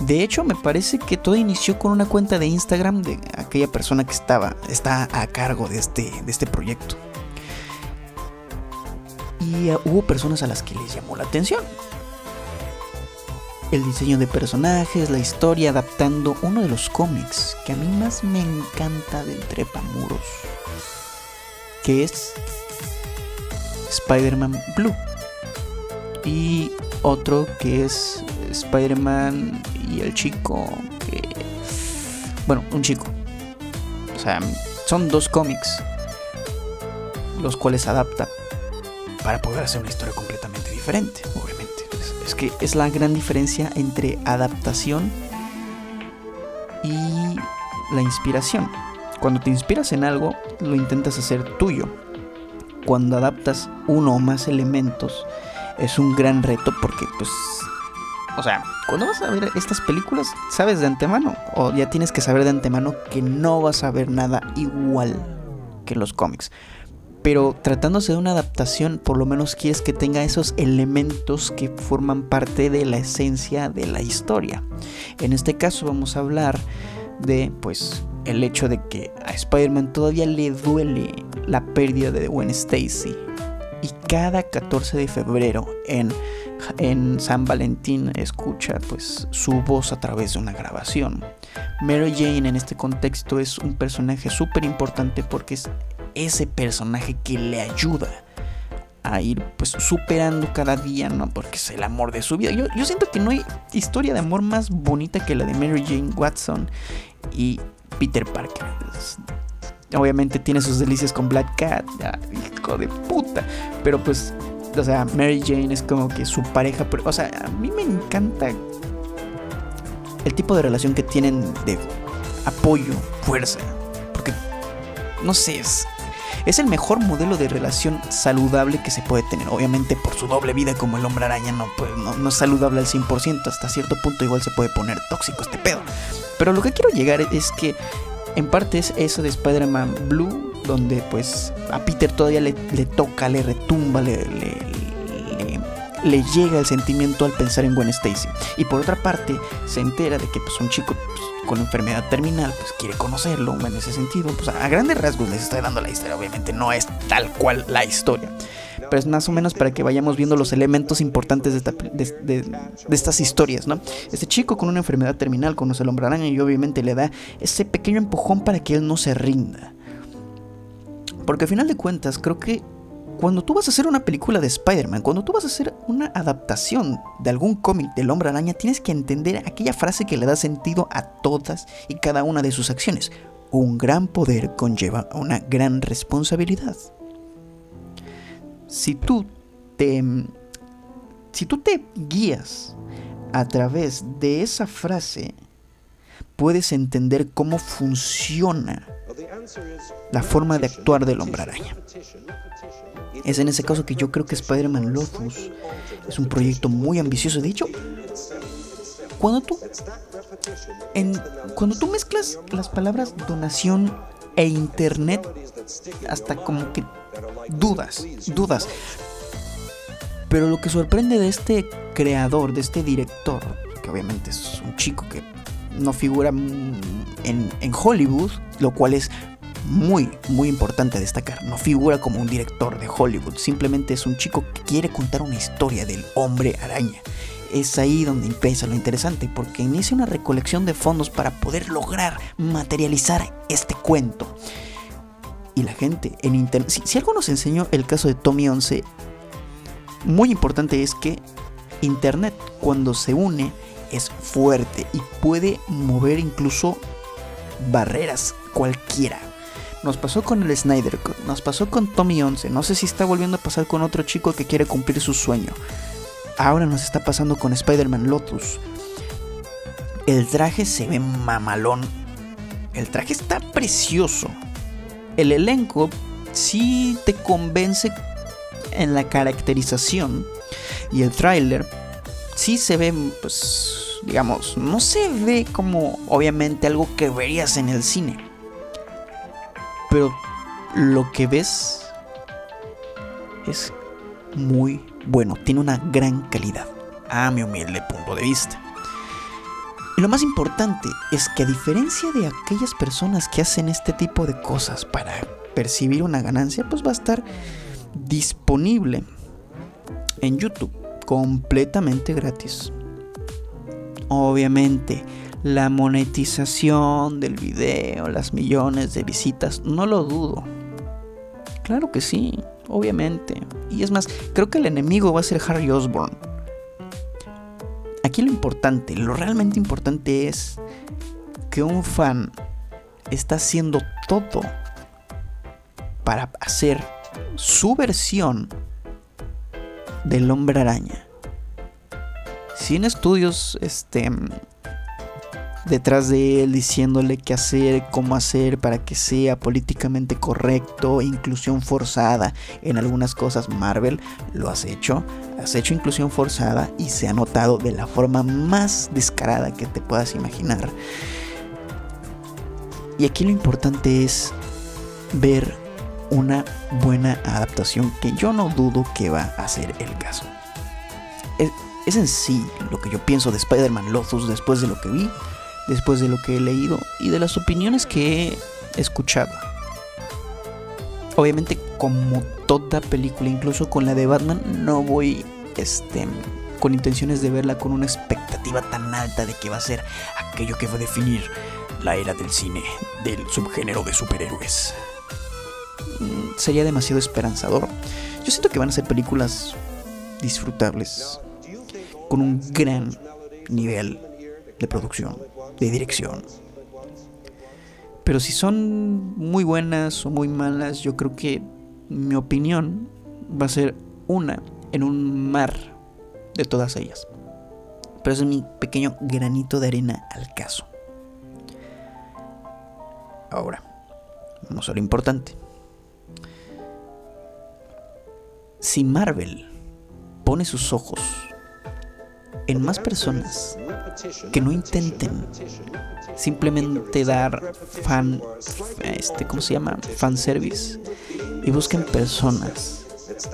De hecho, me parece que todo inició con una cuenta de Instagram de aquella persona que estaba, está a cargo de este, de este proyecto y hubo personas a las que les llamó la atención. El diseño de personajes, la historia adaptando uno de los cómics que a mí más me encanta del Trepamuros, que es Spider-Man Blue. Y otro que es Spider-Man y el chico que... Bueno, un chico. O sea, son dos cómics los cuales adapta para poder hacer una historia completamente diferente, obviamente. Es, que es la gran diferencia entre adaptación y la inspiración. Cuando te inspiras en algo, lo intentas hacer tuyo. Cuando adaptas uno o más elementos, es un gran reto porque, pues, o sea, cuando vas a ver estas películas, sabes de antemano, o ya tienes que saber de antemano que no vas a ver nada igual que los cómics pero tratándose de una adaptación, por lo menos quieres que tenga esos elementos que forman parte de la esencia de la historia. En este caso vamos a hablar de pues el hecho de que a Spider-Man todavía le duele la pérdida de Gwen Stacy. Y cada 14 de febrero en, en San Valentín escucha pues su voz a través de una grabación. Mary Jane en este contexto es un personaje súper importante porque es ese personaje que le ayuda a ir pues superando cada día, ¿no? Porque es el amor de su vida. Yo, yo siento que no hay historia de amor más bonita que la de Mary Jane Watson y Peter Parker. obviamente tiene sus delicias con Black Cat, hijo de puta. Pero pues, o sea, Mary Jane es como que su pareja, o sea, a mí me encanta el tipo de relación que tienen de apoyo, fuerza. Porque, no sé, es, es el mejor modelo de relación saludable que se puede tener. Obviamente por su doble vida como el hombre araña no, pues, no, es saludable al 100%, hasta cierto punto igual se puede poner tóxico este pedo. Pero lo que quiero llegar es que en parte es eso de Spider-Man Blue, donde pues a Peter todavía le, toca, le retumba, le, le, llega el sentimiento al pensar en Gwen Stacy. Y por otra parte se entera de que pues un chico con enfermedad terminal, pues quiere conocerlo en ese sentido. Pues a grandes rasgos les estoy dando la historia, obviamente no es tal cual la historia. Pero es más o menos para que vayamos viendo los elementos importantes de, estas historias, ¿no? Este chico con una enfermedad terminal conoce al hombre araña y obviamente le da ese pequeño empujón para que él no se rinda. Porque al final de cuentas, creo que cuando tú vas a hacer una película de Spider-Man, cuando tú vas a hacer una adaptación de algún cómic del hombre araña, tienes que entender aquella frase que le da sentido a todas y cada una de sus acciones. Un gran poder conlleva una gran responsabilidad. Si tú te, si tú te guías a través de esa frase, puedes entender cómo funciona la forma de actuar del hombre araña. Es en ese caso que yo creo que Spider-Man Lotus es un proyecto muy ambicioso. De hecho, cuando tú cuando tú mezclas las palabras donación e internet, hasta como que dudas, dudas. Pero lo que sorprende de este creador, de este director, que obviamente es un chico que no figura en, en Hollywood, lo cual es muy, muy importante destacar. No figura como un director de Hollywood, simplemente es un chico que quiere contar una historia del hombre araña. Es ahí donde empieza lo interesante, porque inicia una recolección de fondos para poder lograr materializar este cuento. Y la gente en internet, si, algo nos enseñó el caso de Tommy 11, muy importante es que internet cuando se une es fuerte y puede mover incluso barreras cualquiera. Nos pasó con el Snyder nos pasó con Tommy 11, no sé si está volviendo a pasar con otro chico que quiere cumplir su sueño. Ahora nos está pasando con Spider-Man Lotus. El traje se ve mamalón. El traje está precioso. El elenco sí te convence en la caracterización. Y el tráiler sí se ve, pues, digamos, no se ve como obviamente algo que verías en el cine pero lo que ves es muy bueno, tiene una gran calidad, a mi humilde punto de vista. Y lo más importante es que a diferencia de aquellas personas que hacen este tipo de cosas para percibir una ganancia, pues va a estar disponible en YouTube completamente gratis. Obviamente, la monetización del video, las millones de visitas, no lo dudo. Claro que sí, obviamente. Y es más, creo que el enemigo va a ser Harry Osborn. Aquí lo importante, lo realmente importante es que un fan está haciendo todo para hacer su versión del hombre araña. Sin estudios este, detrás de él diciéndole qué hacer, cómo hacer para que sea políticamente correcto, inclusión forzada en algunas cosas. Marvel lo has hecho, has hecho inclusión forzada y se ha notado de la forma más descarada que te puedas imaginar. Y aquí lo importante es ver una buena adaptación que yo no dudo que va a ser el caso. Es, es en sí lo que yo pienso de Spider-Man Lotus después de lo que vi después de lo que he leído y de las opiniones que he escuchado. Obviamente, como toda película, incluso con la de Batman, no voy este, con intenciones de verla con una expectativa tan alta de que va a ser aquello que va a definir la era del cine del subgénero de superhéroes. Mm, sería demasiado esperanzador. Yo siento que van a ser películas disfrutables, con un gran nivel de producción de dirección. Pero si son muy buenas o muy malas, yo creo que mi opinión va a ser una en un mar de todas ellas. Pero es mi pequeño granito de arena al caso. Ahora, vamos a lo importante. Si Marvel pone sus ojos en más personas que no intenten simplemente dar fan, este, ¿cómo se llama? Fan service y busquen personas.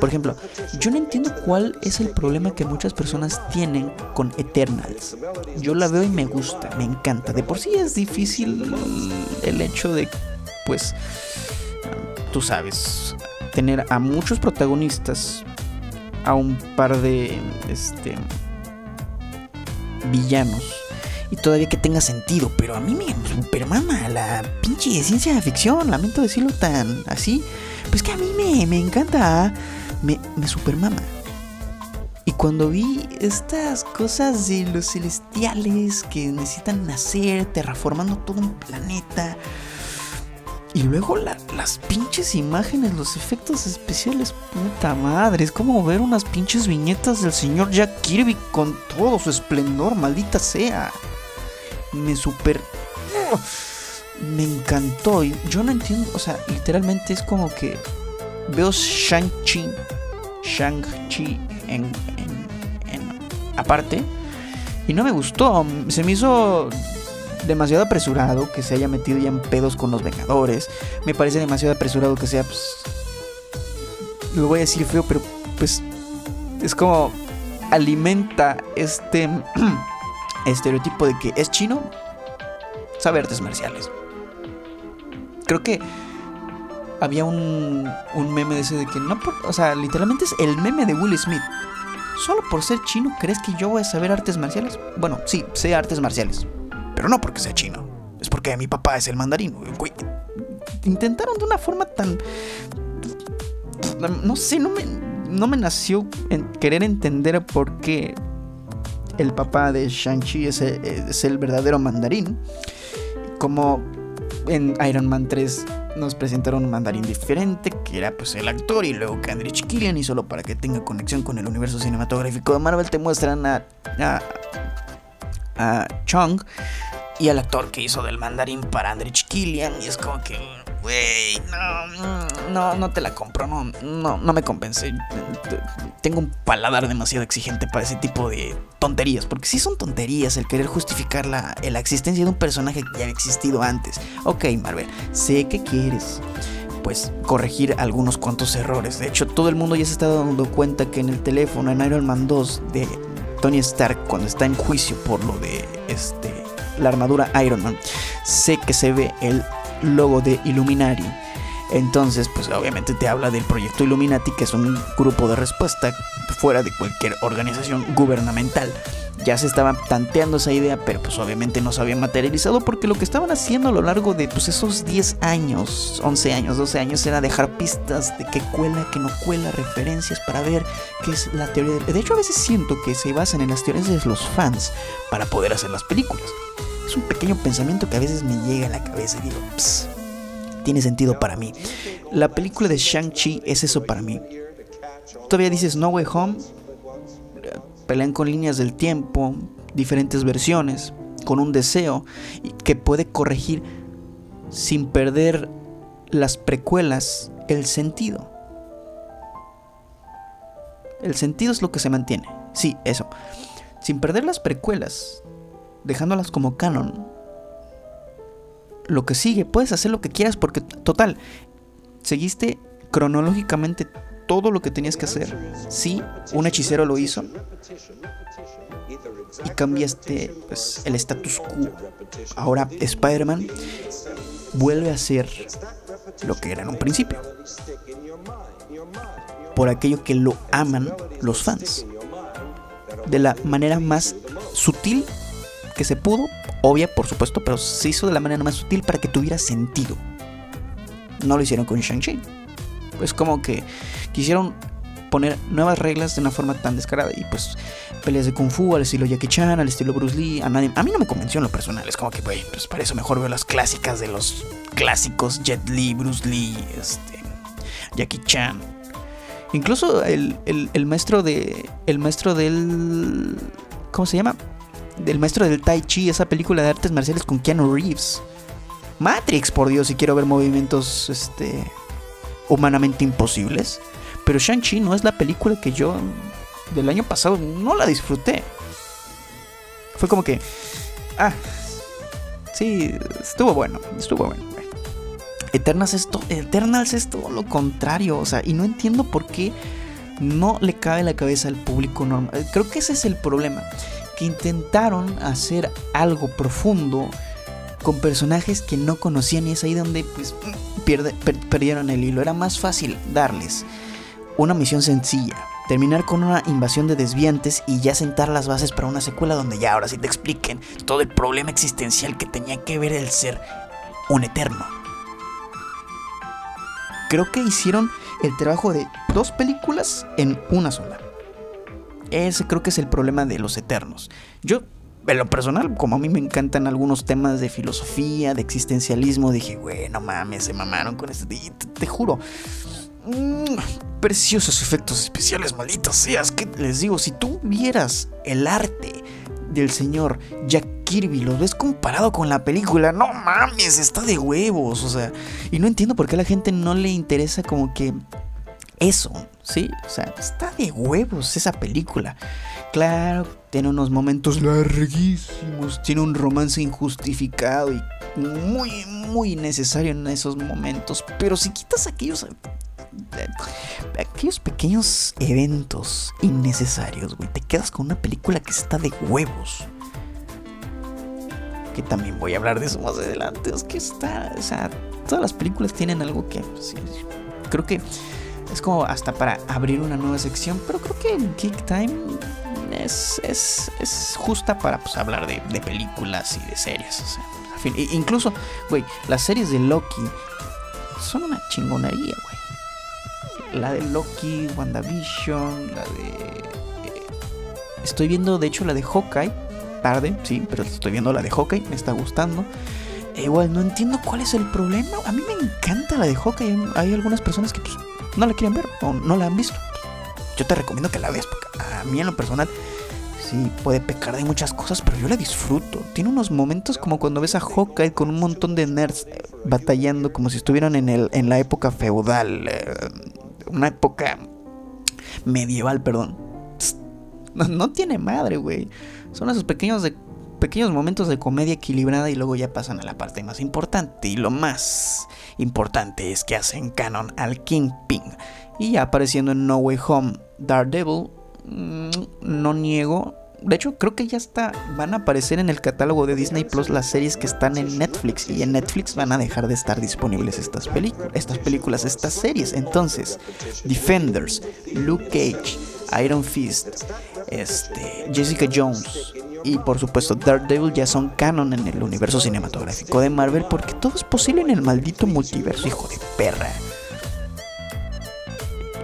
Por ejemplo, yo no entiendo cuál es el problema que muchas personas tienen con Eternals. Yo la veo y me gusta, me encanta. De por sí es difícil el hecho de, pues, tú sabes, tener a muchos protagonistas, a un par de, este, villanos. Y todavía que tenga sentido, pero a mí me supermama la pinche ciencia de ficción, lamento decirlo tan así. Pues que a mí me, me encanta, me, me supermama. Y cuando vi estas cosas de los celestiales que necesitan nacer, terraformando todo un planeta, y luego las pinches imágenes, los efectos especiales, puta madre. Es como ver unas pinches viñetas del señor Jack Kirby con todo su esplendor, maldita sea. Me super... me encantó. Yo no entiendo, o sea, literalmente es como que veo Shang-Chi, Shang-Chi en, en, en, aparte. Y no me gustó, se me hizo demasiado apresurado que se haya metido ya en pedos con los Vengadores. Me parece demasiado apresurado que sea, pues... Lo voy a decir feo, pero pues es como alimenta este estereotipo de que es chino, sabe artes marciales. Creo que había un, un meme de ese de que no, o sea, literalmente es el meme de Will Smith. Solo por ser chino, ¿crees que yo voy a saber artes marciales? Bueno, sí, sé artes marciales, pero no porque sea chino. Es porque mi papá es el mandarín. Intentaron de una forma tan... No sé, no me, no me nació querer entender por qué el papá de Shang-Chi es, el verdadero mandarín. Como en Iron Man 3 nos presentaron un mandarín diferente, que era pues el actor, y luego Kendrick Killian, y solo para que tenga conexión con el universo cinematográfico de Marvel te muestran a, a Chung y al actor que hizo del mandarín para Andrich Killian, y es como que güey, no, no, no te la compro, no, no, no me convence. Tengo un paladar demasiado exigente para ese tipo de tonterías, porque si son tonterías el querer justificar la, la existencia de un personaje que ya había existido antes. Ok, Marvel, sé que quieres pues corregir algunos cuantos errores. De hecho, todo el mundo ya se está dando cuenta que en el teléfono en Iron Man 2 de Tony Stark cuando está en juicio por lo de este la armadura Iron Man, sé que se ve el logo de Illuminati. Entonces, pues obviamente te habla del proyecto Illuminati, que es un grupo de respuesta fuera de cualquier organización gubernamental. Ya se estaba tanteando esa idea, pero pues obviamente no se había materializado porque lo que estaban haciendo a lo largo de pues, esos 10 años, 11 años, 12 años era dejar pistas de qué cuela, qué no cuela, referencias para ver qué es la teoría. De, de hecho, a veces siento que se basan en las teorías de los fans para poder hacer las películas. Es un pequeño pensamiento que a veces me llega a la cabeza y digo, tiene sentido para mí. La película de Shang-Chi es eso para mí. Todavía dices No Way Home, pelean con líneas del tiempo, diferentes versiones, con un deseo que puede corregir sin perder las precuelas el sentido. El sentido es lo que se mantiene. Sí, eso. Sin perder las precuelas, dejándolas como canon. Lo que sigue, puedes hacer lo que quieras porque, total, seguiste cronológicamente todo lo que tenías que hacer. Sí, un hechicero lo hizo. Y cambiaste pues, el status quo. Ahora Spider-Man vuelve a ser lo que era en un principio. Por aquello que lo aman los fans. De la manera más sutil que se pudo, obvia por supuesto, pero se hizo de la manera más sutil para que tuviera sentido. No lo hicieron con Shang-Chi. Es como que quisieron poner nuevas reglas de una forma tan descarada y pues peleas de kung fu al estilo Jackie Chan, al estilo Bruce Lee, a, nadie, a mí no me convenció en lo personal, es como que, güey, pues para eso mejor veo las clásicas de los clásicos Jet Li, Bruce Lee, este, Jackie Chan. Incluso el, el maestro de. El maestro del. ¿Cómo se llama? Del maestro del Tai Chi, esa película de artes marciales con Keanu Reeves. Matrix, por Dios, si quiero ver movimientos este, humanamente imposibles. Pero Shang-Chi no es la película que yo del año pasado no la disfruté. Fue como que, ah, sí, estuvo bueno, estuvo bueno. Eternals es, Eternals es todo lo contrario, o sea, y no entiendo por qué no le cabe la cabeza al público normal. Creo que ese es el problema que intentaron hacer algo profundo con personajes que no conocían y es ahí donde pues, perdieron el hilo. Era más fácil darles una misión sencilla, terminar con una invasión de desviantes y ya sentar las bases para una secuela donde ya ahora sí te expliquen todo el problema existencial que tenía que ver el ser un eterno. Creo que hicieron el trabajo de dos películas en una sola. Ese creo que es el problema de los eternos. Yo, en lo personal, como a mí me encantan algunos temas de filosofía, de existencialismo, dije, güey, no mames, se mamaron con este. Te, te juro. Mmm, preciosos efectos especiales, malditos seas. Que les digo, si tú vieras el arte del señor Jack Kirby, lo ves comparado con la película, no mames, está de huevos, o sea, y no entiendo por qué a la gente no le interesa como que eso, ¿sí? O sea, está de huevos esa película. Claro, tiene unos momentos larguísimos, tiene un romance injustificado y muy, muy necesario en esos momentos. Pero si quitas aquellos, eh, aquellos pequeños eventos innecesarios, güey, te quedas con una película que está de huevos. Que también voy a hablar de eso más adelante. Es que está, o sea, todas las películas tienen algo que, creo que es como hasta para abrir una nueva sección, pero creo que Geek Time es, es, es justa para pues, hablar de, de, películas y de series. O sea, incluso, güey, las series de Loki son una chingonería, güey. La de Loki, WandaVision, la de... Eh, estoy viendo, de hecho, la de Hawkeye. Tarde, sí, pero estoy viendo la de Hawkeye, me está gustando. E igual, no entiendo cuál es el problema. A mí me encanta la de Hawkeye. Hay algunas personas que pues, no la quieren ver o no la han visto. Yo te recomiendo que la veas, porque a mí en lo personal sí puede pecar de muchas cosas, pero yo la disfruto. Tiene unos momentos como cuando ves a Hawkeye con un montón de nerds eh, batallando como si estuvieran en, el, en la época feudal, eh, una época medieval, perdón. No, tiene madre, güey. Son esos pequeños, de, pequeños momentos de comedia equilibrada y luego ya pasan a la parte más importante. Y lo más importante es que hacen canon al Kingpin. Y ya apareciendo en No Way Home, Daredevil Mm, no niego. De hecho, creo que ya está. Van a aparecer en el catálogo de Disney Plus las series que están en Netflix. Y en Netflix van a dejar de estar disponibles estas, estas películas, estas series. Entonces, Defenders, Luke Cage, Iron Fist, este, Jessica Jones y por supuesto Daredevil ya son canon en el universo cinematográfico de Marvel porque todo es posible en el maldito multiverso, hijo de perra.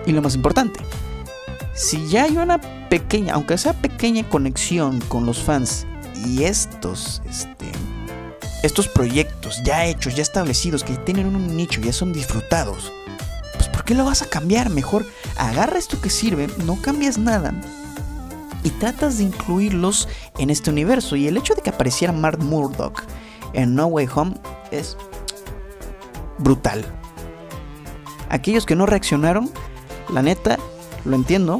Y lo más importante, si ya hay una pequeña, aunque sea pequeña conexión con los fans y estos, este, estos proyectos ya hechos, ya establecidos, que tienen un nicho, ya son disfrutados, ¿por qué lo vas a cambiar? Mejor agarra esto que sirve, no cambias nada y tratas de incluirlos en este universo. Y el hecho de que apareciera Mark Murdock en No Way Home es brutal. Aquellos que no reaccionaron, la neta, lo entiendo.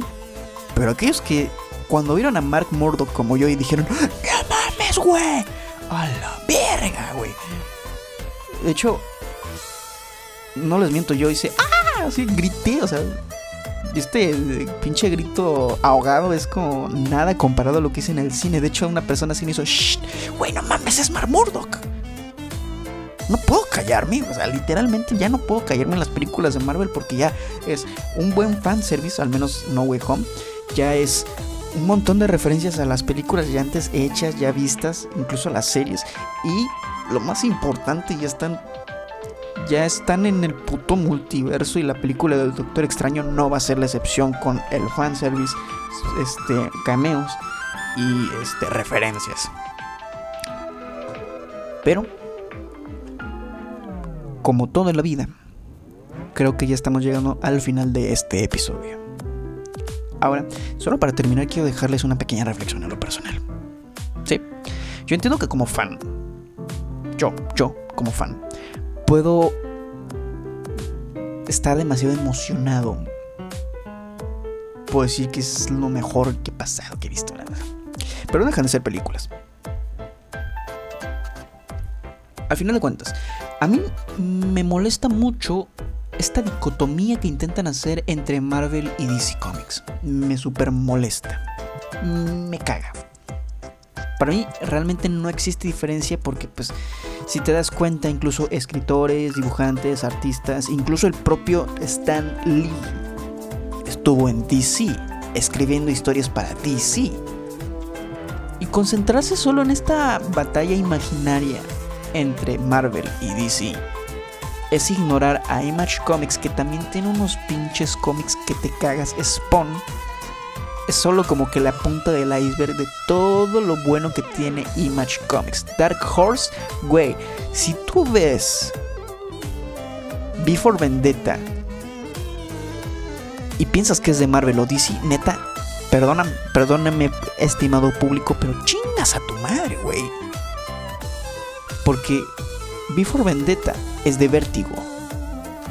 Pero aquellos que cuando vieron a Mark Murdock como yo y dijeron, ¡No mames, güey! ¡A la verga, güey! De hecho, no les miento, yo hice, ¡ah! Así grité, o sea, este pinche grito ahogado es como nada comparado a lo que hice en el cine. De hecho, una persona así me hizo, ¡shh! Güey, no mames, es Mark Murdock no puedo callarme, o sea, literalmente ya no puedo callarme en las películas de Marvel porque ya es un buen fanservice, al menos No Way Home, ya es un montón de referencias a las películas ya antes hechas, ya vistas, incluso a las series. Y lo más importante, ya están ya están en el puto multiverso y la película del Doctor Extraño no va a ser la excepción con el fanservice, este, cameos y este, referencias. Pero como todo en la vida, creo que ya estamos llegando al final de este episodio. Ahora, solo para terminar, quiero dejarles una pequeña reflexión en lo personal. Sí, yo entiendo que como fan, yo, yo, como fan, puedo estar demasiado emocionado. Puedo decir que es lo mejor que he pasado, que he visto, la. Pero no dejan de ser películas. Al final de cuentas, a mí me molesta mucho esta dicotomía que intentan hacer entre Marvel y DC Comics. Me super molesta. Me caga. Para mí realmente no existe diferencia porque pues si te das cuenta incluso escritores, dibujantes, artistas, incluso el propio Stan Lee estuvo en DC escribiendo historias para DC. Y concentrarse solo en esta batalla imaginaria entre Marvel y DC es ignorar a Image Comics, que también tiene unos pinches cómics que te cagas. Spawn solo como que la punta del iceberg de todo lo bueno que tiene Image Comics. Dark Horse, güey, si tú ves Before Vendetta y piensas que es de Marvel o DC, neta, perdóname, perdóname, estimado público, pero chingas a tu madre, güey. Porque Before Vendetta es de vértigo.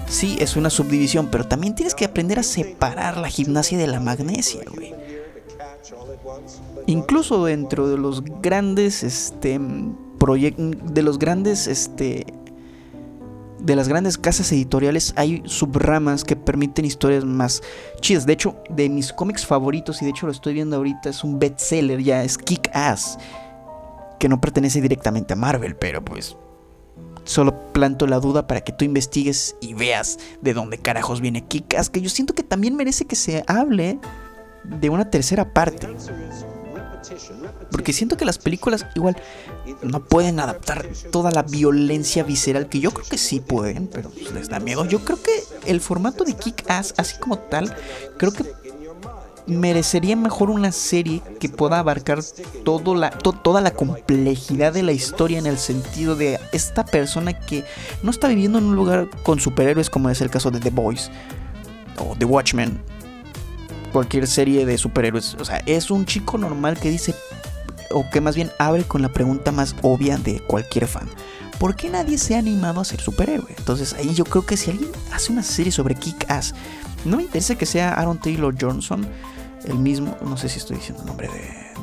sí, es una subdivisión, pero también tienes que aprender a separar la gimnasia de la magnesia, güey. Incluso dentro de los grandes, este, de los grandes, este, de las grandes casas editoriales hay subramas que permiten historias más chidas. De hecho, de mis cómics favoritos, y de hecho lo estoy viendo ahorita, es un bestseller ya, es Kick Ass, que no pertenece directamente a Marvel, pero pues solo planto la duda para que tú investigues y veas de dónde carajos viene Kick Ass, que yo siento que también merece que se hable de una tercera parte. Porque siento que las películas igual no pueden adaptar toda la violencia visceral que yo creo que sí pueden, pero pues, les da miedo. Yo creo que el formato de Kick Ass, así como tal, creo que merecería mejor una serie que pueda abarcar la, toda la complejidad de la historia en el sentido de esta persona que no está viviendo en un lugar con superhéroes como es el caso de The Boys o The Watchmen cualquier serie de superhéroes. O sea, es un chico normal que dice, o que más bien abre con la pregunta más obvia de cualquier fan. ¿Por qué nadie se ha animado a ser superhéroe? Entonces ahí yo creo que si alguien hace una serie sobre Kick Ass, no me interesa que sea Aaron Taylor Johnson, el mismo, no sé si estoy diciendo el nombre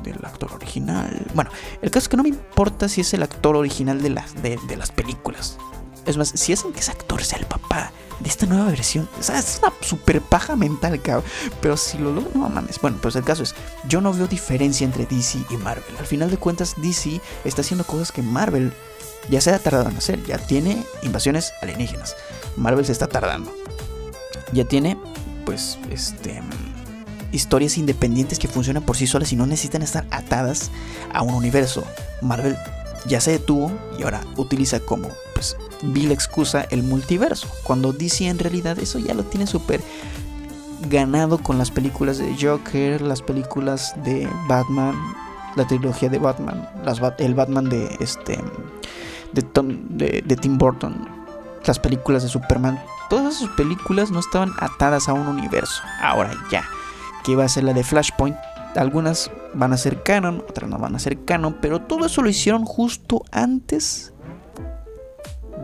del actor original. Bueno, el caso es que no me importa si es el actor original de las, de, de las películas. Es más, si hacen que ese actor sea el papá de esta nueva versión, o sea, es una super paja mental, cabrón. Pero si lo logro, no mames. Bueno, pues el caso es, yo no veo diferencia entre DC y Marvel. Al final de cuentas, DC está haciendo cosas que Marvel ya se ha tardado en hacer. Ya tiene invasiones alienígenas. Marvel se está tardando. Ya tiene, pues, este historias independientes que funcionan por sí solas y no necesitan estar atadas a un universo. Marvel ya se detuvo y ahora utiliza como la excusa el multiverso. Cuando DC en realidad eso ya lo tiene súper ganado con las películas de Joker, las películas de Batman, la trilogía de Batman, las, el Batman de este de, Tim Burton, las películas de Superman. Todas esas películas no estaban atadas a un universo. Ahora ya, que va a ser la de Flashpoint, algunas van a ser canon, otras no van a ser canon, pero todo eso lo hicieron justo antes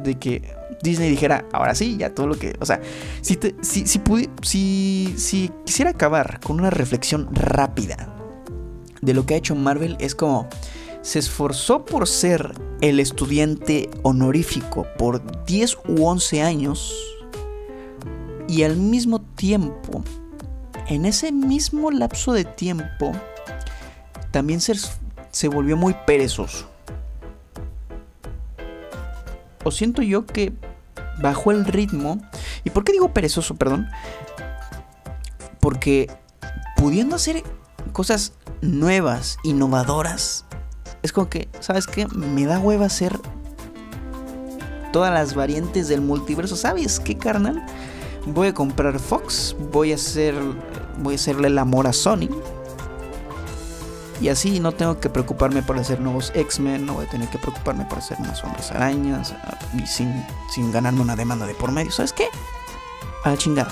de que Disney dijera, ahora sí, ya todo lo que. O sea, si, si, si, si quisiera acabar con una reflexión rápida de lo que ha hecho Marvel, es como. Se esforzó por ser el estudiante honorífico por 10 u 11 años y al mismo tiempo en ese mismo lapso de tiempo, también se, se volvió muy perezoso. O siento yo que bajó el ritmo. ¿Y por qué digo perezoso, perdón? Porque pudiendo hacer cosas nuevas, innovadoras, es como que, ¿sabes qué? Me da hueva hacer todas las variantes del multiverso. ¿Sabes qué, carnal? voy a comprar Fox, voy a hacer voy a hacerle el amor a Sony. Y así no tengo que preocuparme por hacer nuevos X-Men, no voy a tener que preocuparme por hacer más hombres arañas y sin, sin ganarme una demanda de por medio. ¿Sabes qué? A la chingada.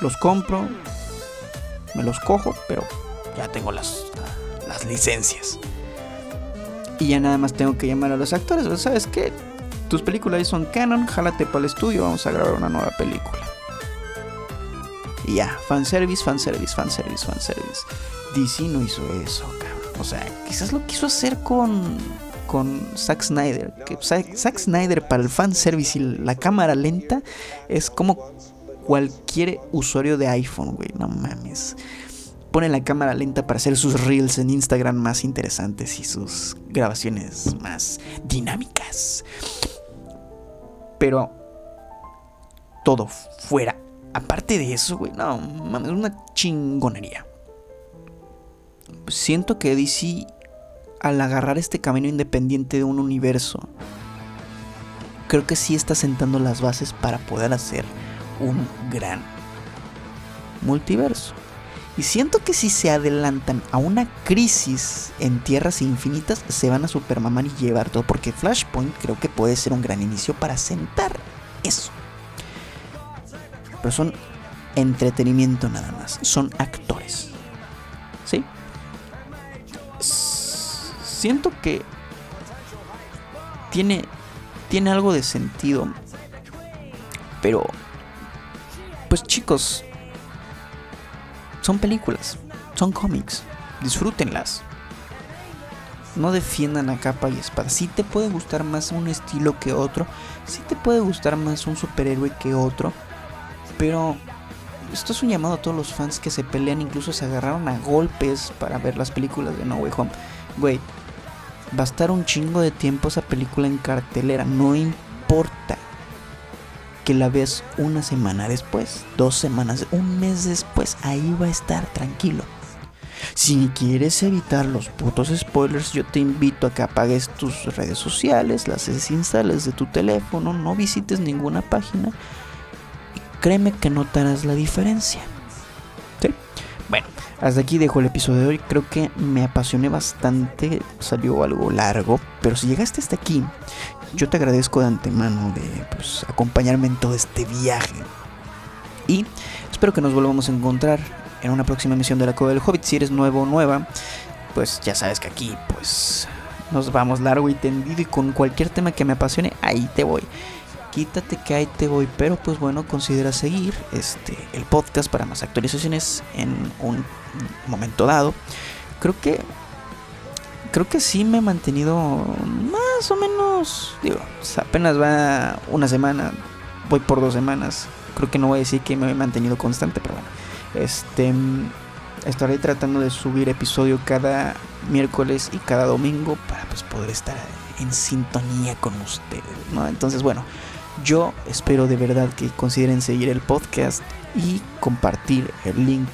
Los compro, me los cojo, pero ya tengo las, las licencias. Y ya nada más tengo que llamar a los actores. ¿Sabes qué? Tus películas son canon, jálate para el estudio, vamos a grabar una nueva película. Y ya, fanservice, fanservice, fanservice, fanservice. DC no hizo eso, cabrón. O sea, quizás lo quiso hacer con, con Zack Snyder. Que Zack Snyder para el fanservice y la cámara lenta es como cualquier usuario de iPhone, güey. No mames. Pone la cámara lenta para hacer sus reels en Instagram más interesantes y sus grabaciones más dinámicas pero todo fuera. Aparte de eso, güey, no, mames, es una chingonería. Siento que DC, al agarrar este camino independiente de un universo, creo que sí está sentando las bases para poder hacer un gran multiverso. Y siento que si se adelantan a una crisis en tierras infinitas, se van a supermamar y llevar todo. Porque Flashpoint creo que puede ser un gran inicio para sentar eso. Pero son entretenimiento nada más. Son actores. ¿Sí? Siento que tiene, tiene algo de sentido Pero, pues chicos, son películas, son cómics, disfrútenlas. No defiendan a capa y espada. Si te puede gustar más un estilo que otro, si te puede gustar más un superhéroe que otro, pero esto es un llamado a todos los fans que se pelean, incluso se agarraron a golpes para ver las películas de No Way Home. Güey, va a estar un chingo de tiempo esa película en cartelera, no importa que la veas una semana después, dos semanas, un mes después, ahí va a estar tranquilo. Si quieres evitar los putos spoilers, yo te invito a que apagues tus redes sociales, las desinstales de tu teléfono, no visites ninguna página créeme que notarás la diferencia. ¿Sí? Bueno, hasta aquí dejo el episodio de hoy. Creo que me apasioné bastante. Salió algo largo. Pero si llegaste hasta aquí, yo te agradezco de antemano de pues, acompañarme en todo este viaje. Y espero que nos volvamos a encontrar en una próxima emisión de la Cueva del Hobbit. Si eres nuevo o nueva, pues ya sabes que aquí pues nos vamos largo y tendido y con cualquier tema que me apasione, ahí te voy quítate que ahí te voy. Pero pues bueno, considera seguir este, el podcast para más actualizaciones en un momento dado. Creo que creo que sí me he mantenido más o menos, digo, apenas va una semana, voy por dos semanas. Creo que no voy a decir que me he mantenido constante, pero bueno. Este estaré tratando de subir episodio cada miércoles y cada domingo para pues poder estar en sintonía con ustedes, ¿no? Entonces, bueno, yo espero de verdad que consideren seguir el podcast y compartir el link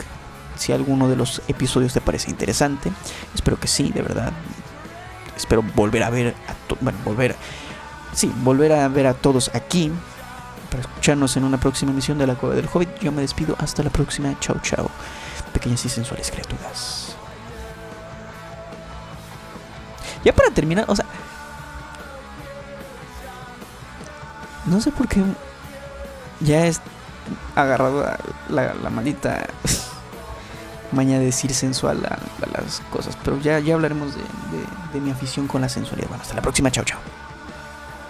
si alguno de los episodios te parece interesante. Espero que sí, de verdad. Espero volver a ver a volver sí, volver a ver a todos aquí para escucharnos en una próxima emisión de La Cueva del Hobbit. Yo me despido hasta la próxima. Chao, chao. Pequeñas y sensuales criaturas. Ya para terminar, o sea, No sé por qué ya es agarrado la, la maldita maña de decir sensual a, las cosas. Pero ya, ya hablaremos de, de mi afición con la sensualidad. Bueno, hasta la próxima. Chao, chao.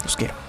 Los quiero.